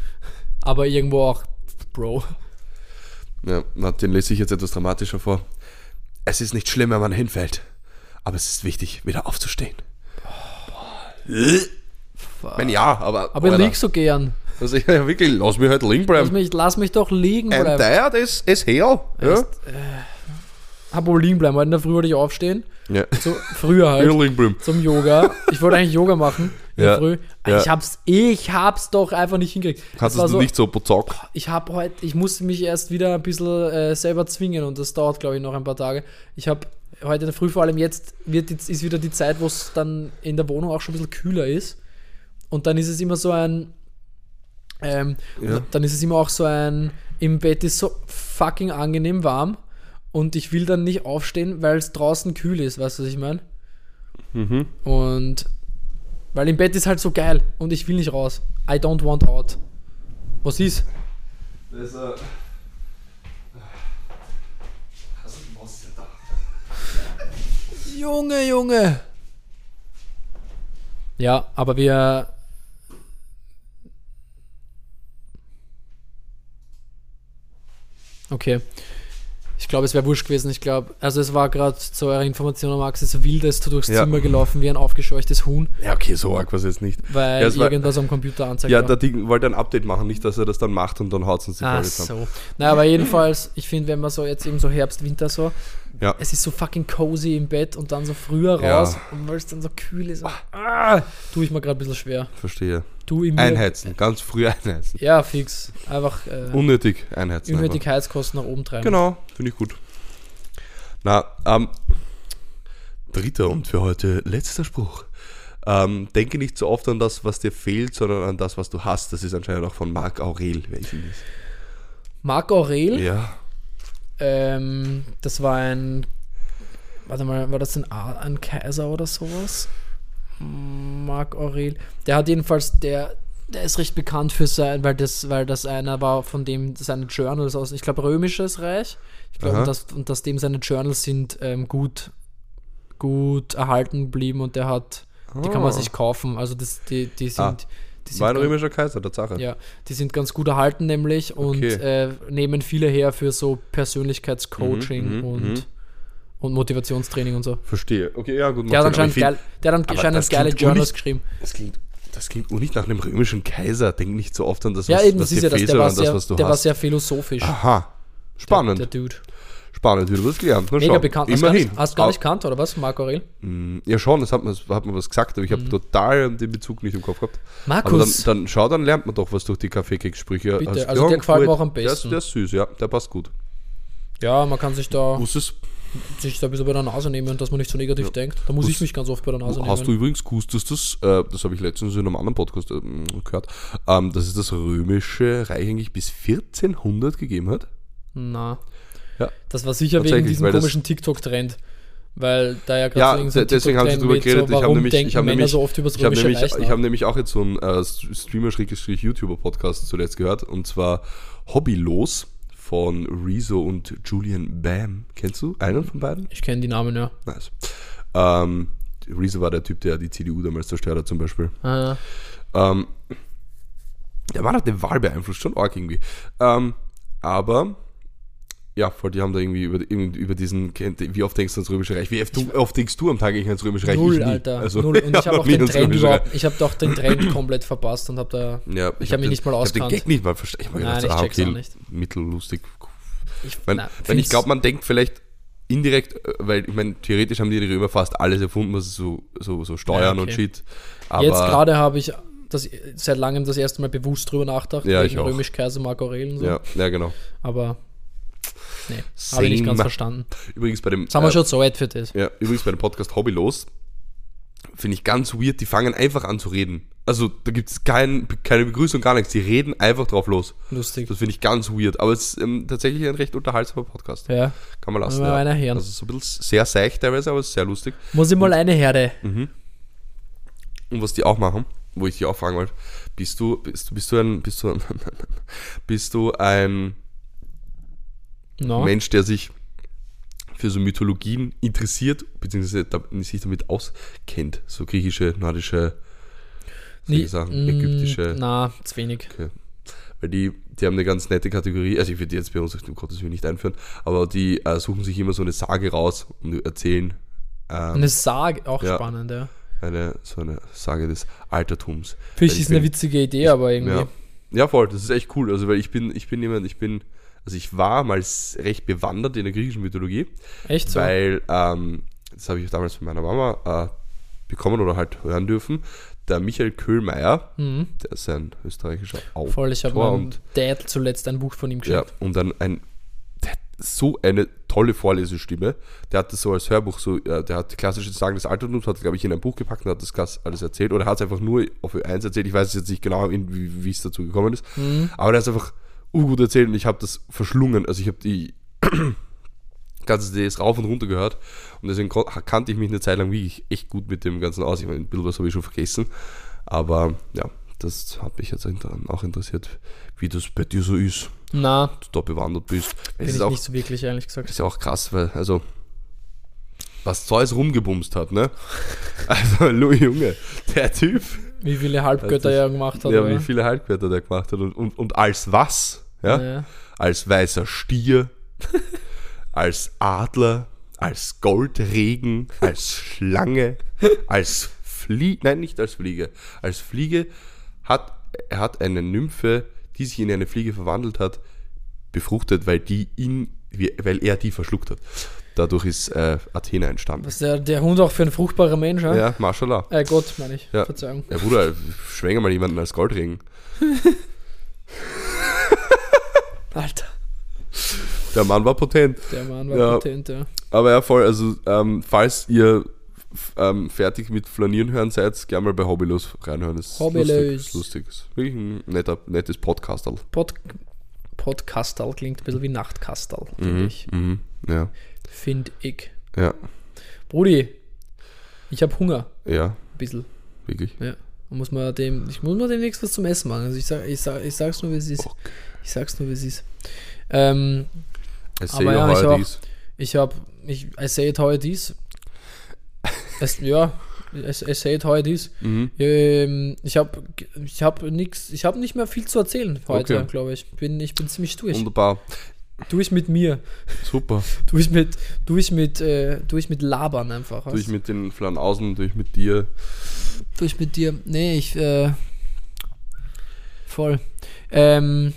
aber irgendwo auch, Bro. Ja, den lese ich jetzt etwas dramatischer vor. Es ist nicht schlimm, wenn man hinfällt, aber es ist wichtig, wieder aufzustehen. Wenn ja, aber. Aber ich lieg so gern. Also, ja, wirklich, lass mich halt liegen Lass bleiben. mich, lass mich doch liegen bleiben. that is, is hell. Ja? Hab wohl liegen bleiben. Heute in der Früh wollte ich aufstehen. ja. So, früher halt. Zum Yoga. Ich wollte eigentlich Yoga machen in der Ja, Früh. ja. Ich hab's, ich hab's doch einfach nicht hingekriegt. War du so, nicht so bozock? Ich habe heute, ich musste mich erst wieder ein bisschen äh, selber zwingen und das dauert, glaube ich, noch ein paar Tage. Ich habe heute in der Früh, vor allem jetzt, wird, jetzt ist wieder die Zeit, wo es dann in der Wohnung auch schon ein bisschen kühler ist. Und dann ist es immer so ein, ähm, Ja. dann ist es immer auch so ein, im Bett ist so fucking angenehm warm und ich will dann nicht aufstehen, weil es draußen kühl ist, weißt du, was ich meine? Mhm. Und weil im Bett ist halt so geil und ich will nicht raus. I don't want out. Was ist? Das, äh, Junge, Junge. Ja, aber wir. Okay. Ich glaube, es wäre wurscht gewesen. Ich glaube, also es war gerade zu eurer Information, Max, es ist wild, ist du durchs Ja. Zimmer gelaufen wie ein aufgescheuchtes Huhn, ja, okay, so arg war es jetzt nicht. weil Ja, es war- irgendwas am Computer anzeigt. Ja, der Ding wollte ein Update machen, nicht, dass er das dann macht und dann haut es uns die Ach Folge so. Naja, aber jedenfalls, ich finde, wenn man so jetzt eben so Herbst, Winter so, Ja. es ist so fucking cozy im Bett und dann so früher Ja. raus und weil es dann so kühl ist, ah, tue ich mir gerade ein bisschen schwer. Verstehe. Du mir. Einheizen, ganz früh einheizen. Ja, fix. Einfach äh, Unnötig einheizen. unnötig einfach. Heizkosten nach oben treiben. Genau, finde ich gut. Na, ähm, dritter und für heute letzter Spruch. Ähm, denke nicht so oft an das, was dir fehlt, sondern an das, was du hast. Das ist anscheinend auch von Marc Aurel. Welchen ist? Marc Aurel, Ja. ähm, das war ein, warte mal, war das ein, A- ein Kaiser oder sowas? Marc Aurel. Der hat jedenfalls, der, der ist recht bekannt für sein, weil das, weil das einer war, von dem seine Journals aus, ich glaube, Römisches Reich. Ich glaube, und, das, und dass dem seine Journals sind ähm, gut, gut erhalten geblieben und der hat, die kann man sich kaufen. Also das, die, die sind, Ah. die War ein ganz- römischer Kaiser, Tatsache. ja, die sind ganz gut erhalten nämlich und Okay. äh, nehmen viele her für so Persönlichkeitscoaching Mhm, mhm, und, mhm. Und Motivationstraining und so. Verstehe. Okay, ja, gut. Der hat anscheinend, geil, der hat anscheinend das geile Journals geschrieben. Das klingt, das klingt auch nicht nach einem römischen Kaiser. Denk nicht so oft an das, Ja, was, eben, was das ist ja das. Der war, sehr, das, was du der war hast. sehr philosophisch. Aha. Spannend. Der, der Dude. Spannend, wieder was gelernt. Na, Mega schau. bekannt. Hast du Immerhin. hast du gar nicht kannt, oder was, Marco Aurel? Mm, Ja, schon, das hat man, das hat man was gesagt, aber ich habe Mhm. total den Bezug nicht im Kopf gehabt. Aber dann, Markus, dann schau, dann lernt man doch was durch die Kaffeekeks-Sprüche. Bitte, Hast- also der gefällt mir auch am Der besten. der ist süß, ja, der passt gut. ja, man kann sich da, Muss es, sich da ein bisschen bei der Nase nehmen, dass man nicht so negativ denkt. Da muss Was- ich mich ganz oft bei der Nase hast du nehmen. übrigens gewusst, dass das, äh, das habe ich letztens in einem anderen Podcast ähm, gehört, ähm, dass es das römische Reich eigentlich bis 1400 gegeben hat? Na. Ja. Das war sicher wegen diesem das- komischen TikTok-Trend. Weil da ja gerade Ja, so deswegen habe ich TikTok-Trend darüber mit geredet. so, ich habe nämlich, ich habe Männer nämlich, so oft das ich habe nämlich, ich habe nämlich auch jetzt so einen äh, Streamer-YouTuber-Podcast zuletzt gehört und zwar Hobbylos von Rezo und Julian Bam. Kennst du einen von beiden? Ich kenne die Namen, ja. Nice. Ähm, Rezo war der Typ, der die CDU damals zerstört hat, zum Beispiel. Ah, Ähm, der war nach der Wahl beeinflusst, schon arg irgendwie. Ähm, aber, ja, voll, die haben da irgendwie über, über diesen, wie oft denkst du ans Römische Reich? Wie oft, du, oft denkst du am Tag eigentlich ans Römische Reich? null, ich. Alter. Also, null. Und ich habe auch den Trend Römische überhaupt, ich habe doch den Trend komplett verpasst und habe da, Ja, Ich hab mich den- nicht mal Ich habe den Gag nicht mal verstanden. Ich habe gedacht, ich ah, check's okay, auch nicht. mittellustig. ich, Wenn, na, wenn ich glaube, man denkt vielleicht indirekt, äh, weil ich meine, theoretisch haben die Römer fast alles erfunden, was so, so, so Steuern Ja, und okay. Shit. Aber Jetzt gerade habe ich das, seit langem das erste Mal bewusst drüber nachgedacht, Ja, ich wegen auch. Römisch-Kaiser Marco Aurel und so. ja, ja, genau. Aber, nee, habe ich nicht ganz verstanden. Übrigens bei dem, haben wir äh, schon so weit für das. ja, übrigens bei dem Podcast Hobbylos finde ich ganz weird, die fangen einfach an zu reden. Also da gibt es kein, keine Begrüßung, gar nichts. Die reden einfach drauf los. Lustig. Das finde ich ganz weird. Aber es ist ähm, tatsächlich ein recht unterhaltsamer Podcast. Ja, Kann man lassen. Mal Ja. einer hören. Also so ein bisschen sehr seicht teilweise, aber es ist sehr lustig. muss ich mal eine Herde. Mhm. Und was die auch machen, wo ich dich auch fragen wollte, bist du, bist du, bist du ein, bist du ein, bist du ein No. Mensch, der sich für so Mythologien interessiert, beziehungsweise sich damit auskennt? So griechische, nordische, solche Sachen, ägyptische. Mm, Na, zu wenig. Okay. Weil die, die haben eine ganz nette Kategorie, also ich würde die jetzt bei uns um Gottes Willen nicht einführen, aber die äh, suchen sich immer so eine Sage raus und erzählen ähm, Eine Sage, auch Ja. spannend, ja. eine, so eine Sage des Altertums. Ich, ich ist eine bin- witzige Idee, aber irgendwie. Ja. ja, voll, das ist echt cool. Also, weil ich bin, ich bin jemand, ich bin, also ich war mal recht bewandert in der griechischen Mythologie, Echt so. weil, ähm, das habe ich damals von meiner Mama äh, bekommen oder halt hören dürfen. Der Michael Köhlmeier, Mhm. der ist ein österreichischer Autor Voll, ich habe und Dad zuletzt ein Buch von ihm ja, geschickt. und dann ein der hat so eine tolle Vorlesestimme. Der hat das so als Hörbuch so, äh, der hat klassische Sagen des Altertums, hat glaube ich in ein Buch gepackt und hat das alles erzählt oder hat es einfach nur auf Ö1 erzählt. Ich weiß jetzt nicht genau, wie es dazu gekommen ist, Mhm. aber der hat es einfach urgut erzählt und ich habe das verschlungen. Also ich habe die ganze CDs rauf und runter gehört und deswegen kannte ich mich eine Zeit lang wirklich echt gut mit dem Ganzen aus. Ich meine, ein bisschen was habe ich schon vergessen, aber ja, das hat mich jetzt auch interessiert, wie das bei dir so ist Na, du da bewandert bist. bin Es ist ich auch, nicht so wirklich, ehrlich gesagt. ist ja auch krass, weil, also, was Zeus rumgebumst hat, ne? Also, Lu Junge, der Typ, Wie viele Halbgötter er gemacht hat. ja, oder? wie viele Halbwörter der gemacht hat und, und, und als was? Ja? Ja. Als weißer Stier, als Adler, als Goldregen, als Schlange, als Fliege, nein, nicht als Fliege, als Fliege hat, er hat eine Nymphe, die sich in eine Fliege verwandelt hat, befruchtet, weil die ihn, weil er die verschluckt hat. Dadurch ist äh, Athena entstanden. Was der, der Hund auch für ein fruchtbarer Mensch, ja? Ja, Mashallah. Äh, Gott, meine ich. Ja. Verzeihung. Ja, Bruder, schwänger mal jemanden als Goldring. Alter, Der Mann war potent. der Mann war Ja. potent, ja. Aber ja, voll, also ähm, falls ihr ähm, fertig mit Flanieren hören seid, gerne mal bei Hobbylos reinhören. Das ist Hobbylos. lustig. Ist lustig. Ist wirklich ein netter, nettes Podcast. Pod Podcastal klingt ein bisschen wie Nachtkastal, finde Mhm. ich. Mhm. Ja. Finde ich. Ja. Brudi, ich habe Hunger. Ja, Ein bisschen. wirklich. Ja. Man muss mal dem, ich muss mal demnächst was zum Essen machen. Also ich, sag, ich, sag, ich sag's nur, wie es ist. Okay. Ich sag's nur, wie es ist. Ähm, Aber ja, ich is. ich habe, ich, I say it how it is. Es, ja, I, I say it how it is. Mhm. Ähm, ich habe ich hab nix, ich habe nicht mehr viel zu erzählen heute, Okay. glaube ich. Bin, ich bin ziemlich durch. Wunderbar. Durch mit mir. Super. Durch mit, durch mit, äh, durch mit Labern einfach. Durch du? mit den Flanausen, durch mit dir. durch mit dir. Nee, ich, äh, voll. Ähm,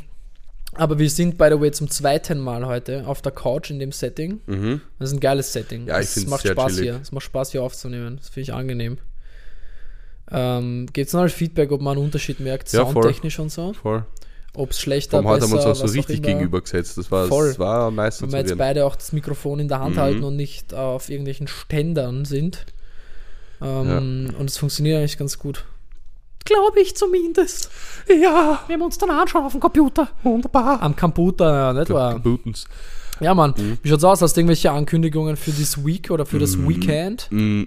aber wir sind, by the way, zum zweiten Mal heute auf der Couch in dem Setting. Mhm. Das ist ein geiles Setting. Ja, ich Es macht sehr Spaß chillig. hier. Es macht Spaß hier aufzunehmen. Das finde ich angenehm. Ähm, Gebt es noch Feedback, ob man einen Unterschied merkt, Ja, voll. soundtechnisch und so. Voll. Ob es schlechter, Vom heute haben wir uns besser, auch so richtig immer. gegenüber gesetzt. Das war, Voll. das war nice Wenn zu wir jetzt beide auch das Mikrofon in der Hand Mhm. halten und nicht auf irgendwelchen Ständern sind. Ähm, Und es funktioniert eigentlich ganz gut. Glaube ich zumindest. Ja, wir haben uns dann anschauen auf dem Computer. Wunderbar. Am Computer, ja, nicht wahr? Bootens. Ja, Mann. Mhm. Wie schaut's aus? Hast du irgendwelche Ankündigungen für this Week oder für das Weekend? Mm,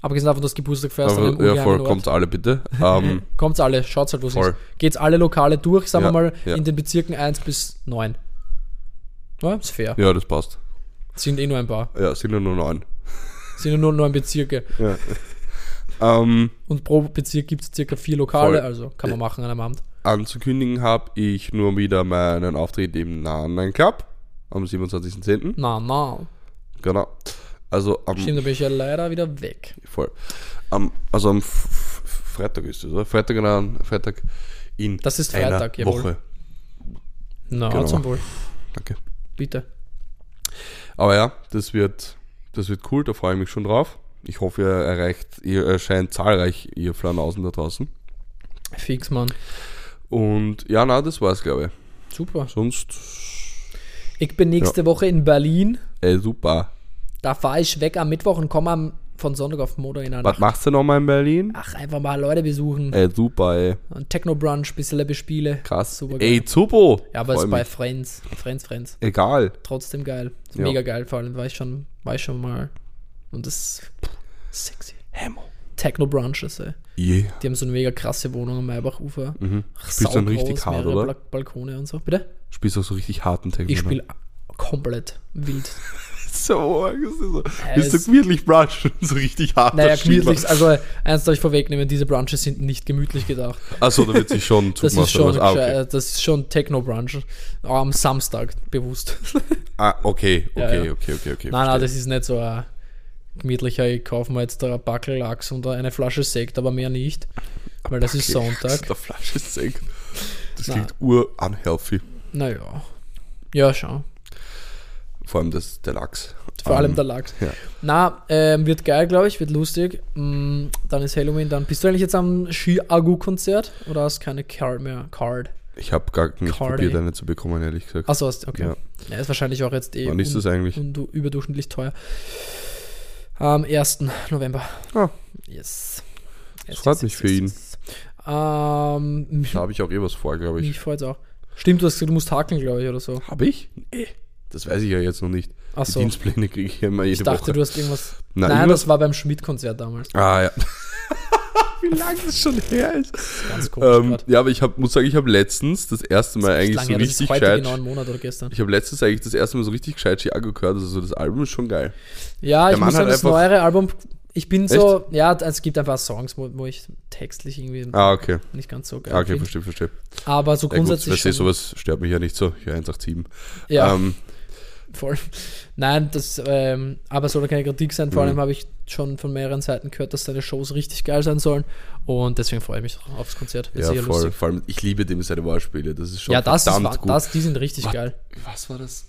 Abgesehen davon, dass Geburtstag feierst an aber, ja, voll, Ort. kommt alle bitte. Ähm, Kommt's alle, schaut's halt, wo es Voll. ist. Geht's alle Lokale durch, sagen Ja, wir mal, ja. in den Bezirken 1 bis 9. Ja, ist fair. ja, das passt. Sind eh nur ein paar. Ja, sind nur neun. Sind nur neun Bezirke. Ja. Ähm, Und pro Bezirk gibt es circa vier Lokale, Voll. also kann man machen an einem Abend. anzukündigen habe ich nur wieder meinen Auftritt im Nahen Club am 27.10. Na, na. Genau. Also am Stimmt, da bin ich ja leider wieder weg. voll. Am, also am F Freitag ist es, oder? Freitag, genau, Freitag in Das ist einer Freitag, jawohl. Woche. Na, Genau. zum Wohl. Danke. Bitte. Aber ja, das wird, das wird cool, da freue ich mich schon drauf. Ich hoffe, ihr erreicht, ihr erscheint zahlreich, ihr Flanausen da draußen. Fix, Mann. Und ja, na, das war's, glaube Super. ich. Sonst, Ich bin nächste Woche in Berlin. ey, super. Da fahre ich weg am Mittwoch und komme am, von Sonntag auf Montag in der Was Nacht. machst du nochmal in Berlin? Ach, einfach mal Leute besuchen. Ey, super, ey. Ein Techno-Brunch, bisschen bespiele. Krass. Super geil. ey, super. Ja, aber es Freu ist bei. Friends. Friends, Friends. Egal. Trotzdem geil. Ja. Mega geil, vor allem war ich schon, war ich schon mal. Und das ist pff, sexy. Hemo. Techno-Brunches, ey. Yeah. Die haben so eine mega krasse Wohnung am Maybachufer. Mhm. Spielst du dann richtig hart, oder? Bal- Balkone und so. Bitte? Spielst du auch so richtig harten Techno? Ich spiele komplett wild. so, das ist so. Bist es- du gemütlich brunch? so richtig hart. Naja, gemütlich. Also, eins darf ich vorwegnehmen: diese Brunches sind nicht gemütlich gedacht. Achso, da wird sich schon Das zugemacht. ist schon, ah, okay. das ist schon Techno-Brunch. Am Samstag, bewusst. ah, okay, Ja, okay, ja. okay, okay, okay. nein, nein, verstehe. das ist nicht so ein gemütlicher, ich kaufe mir jetzt da ein Backel Lachs und eine Flasche Sekt, aber mehr nicht. Weil das ist Sonntag. Der Flasche Sekt. Das Na. klingt ur-unhealthy. Naja. Ja, schau. Vor allem das, der Lachs. Vor Ähm, allem der Lachs. ja. Na, ähm, wird geil, glaube ich, wird lustig. Mm, dann ist Halloween, dann. Bist du eigentlich jetzt am Ski-Agu-Konzert oder hast keine Card mehr? Card. Ich habe gar nicht Cardi. probiert, eine zu bekommen, ehrlich gesagt. Achso, okay. Ja. Ja. ist wahrscheinlich auch jetzt eh Wann ist das eigentlich? überdurchschnittlich teuer. Am 1. November. Ah. Yes. Das freut mich für ihn. Ähm, Da habe ich auch eh was vor, glaube ich. mich freut's auch. Stimmt, du hast gesagt, du musst hakeln, glaube ich, oder so. Habe ich? Nee. Das weiß ich ja jetzt noch nicht. Die Achso. Dienstpläne kriege ich ja immer jede Ich dachte, Woche. du hast irgendwas. Nein, irgendwas- das war beim Schmidt-Konzert damals. Ah, ja. Wie lange das schon her ist. Ganz komisch Ähm, ja, aber ich hab, muss sagen, ich habe letztens das erste Mal eigentlich Lange so das richtig ist gescheit. genau. Ich habe letztens eigentlich das erste Mal so richtig gescheit Chiago gehört. Also so das Album ist schon geil. Ja, Der ich Mann muss sagen, das neuere Album, ich bin so, ja, es gibt einfach Songs, wo, wo ich textlich irgendwie Ah, okay. nicht ganz so geil Ah, okay, verstehe, verstehe. Aber so Ja, gut, grundsätzlich weißt du, schon, sowas stört mich ja nicht so. Ich 187. ja, Ähm, voll. Nein, das, ähm, aber soll keine Kritik sein. Vor Mhm. allem habe ich schon von mehreren Seiten gehört, dass seine Shows richtig geil sein sollen und deswegen freue ich mich aufs Konzert. Wird ja, voll. lustig. Vor allem, ich liebe dem seine Wortspiele. Das ist schon Ja, das, ist, verdammt wa- gut. das, die sind richtig Was- geil. Was war das?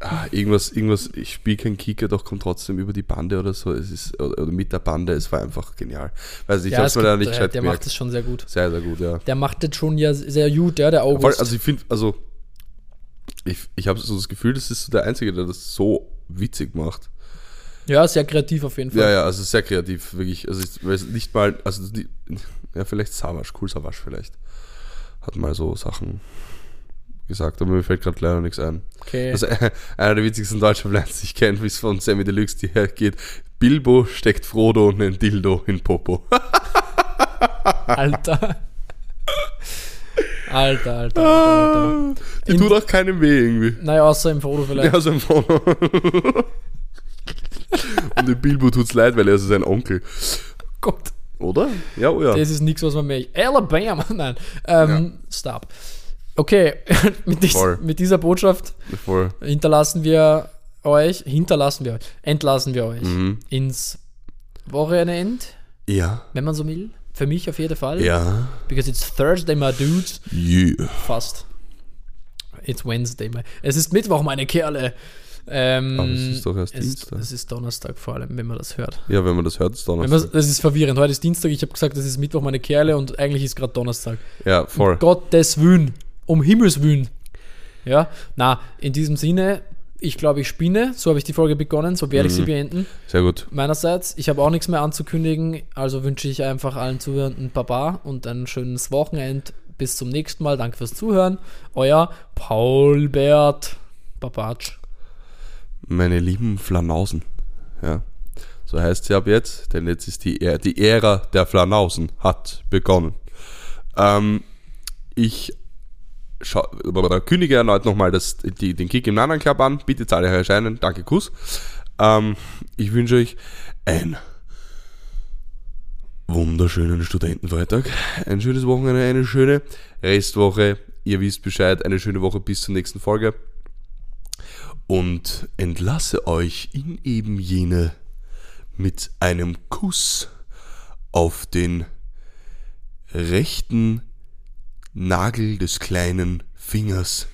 Ah, irgendwas, irgendwas, ich spiele kein Kicker, doch kommt trotzdem über die Bande oder so. Es ist, oder, oder mit der Bande, es war einfach genial. Weiß nicht, ich Ja, es mir da nicht äh, gescheit der macht gemerkt. das schon sehr gut. Sehr, sehr gut, ja. Der macht das schon ja sehr gut, ja, der August. also ich finde, also ich, ich habe so das Gefühl, das ist so der Einzige, der das so witzig macht. ja, sehr kreativ auf jeden Fall. Ja, ja, also sehr kreativ, wirklich. Also ich weiß nicht mal, also die, ja, vielleicht Savasch, cool Savasch vielleicht. Hat mal so Sachen gesagt, aber mir fällt gerade leider nichts ein. Okay. Das ist äh, einer der witzigsten deutschen Lines, die ich kenne, wie es von Sammy Deluxe die hergeht. Bilbo steckt Frodo einen Dildo in Popo. Alter. Alter, Alter, Alter, Alter. Die In- tut auch keinem weh irgendwie. Naja, außer im Frodo vielleicht. Ja, sein Frodo. Und dem Bilbo tut's leid, weil er ist sein Onkel. Gott, Oder? Ja, oh ja. das ist nichts, was man mehr. Alabama, nein. Ähm, Stop. Okay, mit, dies, mit dieser Botschaft Voll. hinterlassen wir euch, hinterlassen wir euch, entlassen wir euch Mhm. ins Wochenend, Ja. wenn man so will. Für mich auf jeden Fall. Ja. Because it's Thursday, my dudes. Yeah. Fast. It's Wednesday. my- Es ist Mittwoch, meine Kerle. Ähm, Aber es ist doch erst es, Dienstag. Es ist Donnerstag vor allem, wenn man das hört. Ja, wenn man das hört, ist Donnerstag. man, das ist verwirrend. Heute ist Dienstag, ich habe gesagt, das ist Mittwoch, meine Kerle und eigentlich ist gerade Donnerstag. Ja, voll. Gottes Willen. Um Himmels Willen. Ja, na, in diesem Sinne, ich glaube, ich spinne. So habe ich die Folge begonnen, so werde ich Mhm. sie beenden. Sehr gut. Meinerseits, ich habe auch nichts mehr anzukündigen, also wünsche ich einfach allen Zuhörenden Baba und ein schönes Wochenend. Bis zum nächsten Mal. Danke fürs Zuhören. Euer Paul Bert Babatsch. Meine lieben Flanausen. Ja. So heißt sie ab jetzt, denn jetzt ist die, Ä- die Ära der Flanausen hat begonnen. Ähm, ich kündige erneut nochmal den Kick im Nanan Club an. Bitte zahle erscheinen. Danke, Kuss. Ähm, ich wünsche euch ein wunderschönen Studentenfreitag, ein schönes Wochenende, eine schöne Restwoche. Ihr wisst Bescheid, eine schöne Woche bis zur nächsten Folge. Und entlasse euch in eben jene mit einem Kuss auf den rechten Nagel des kleinen Fingers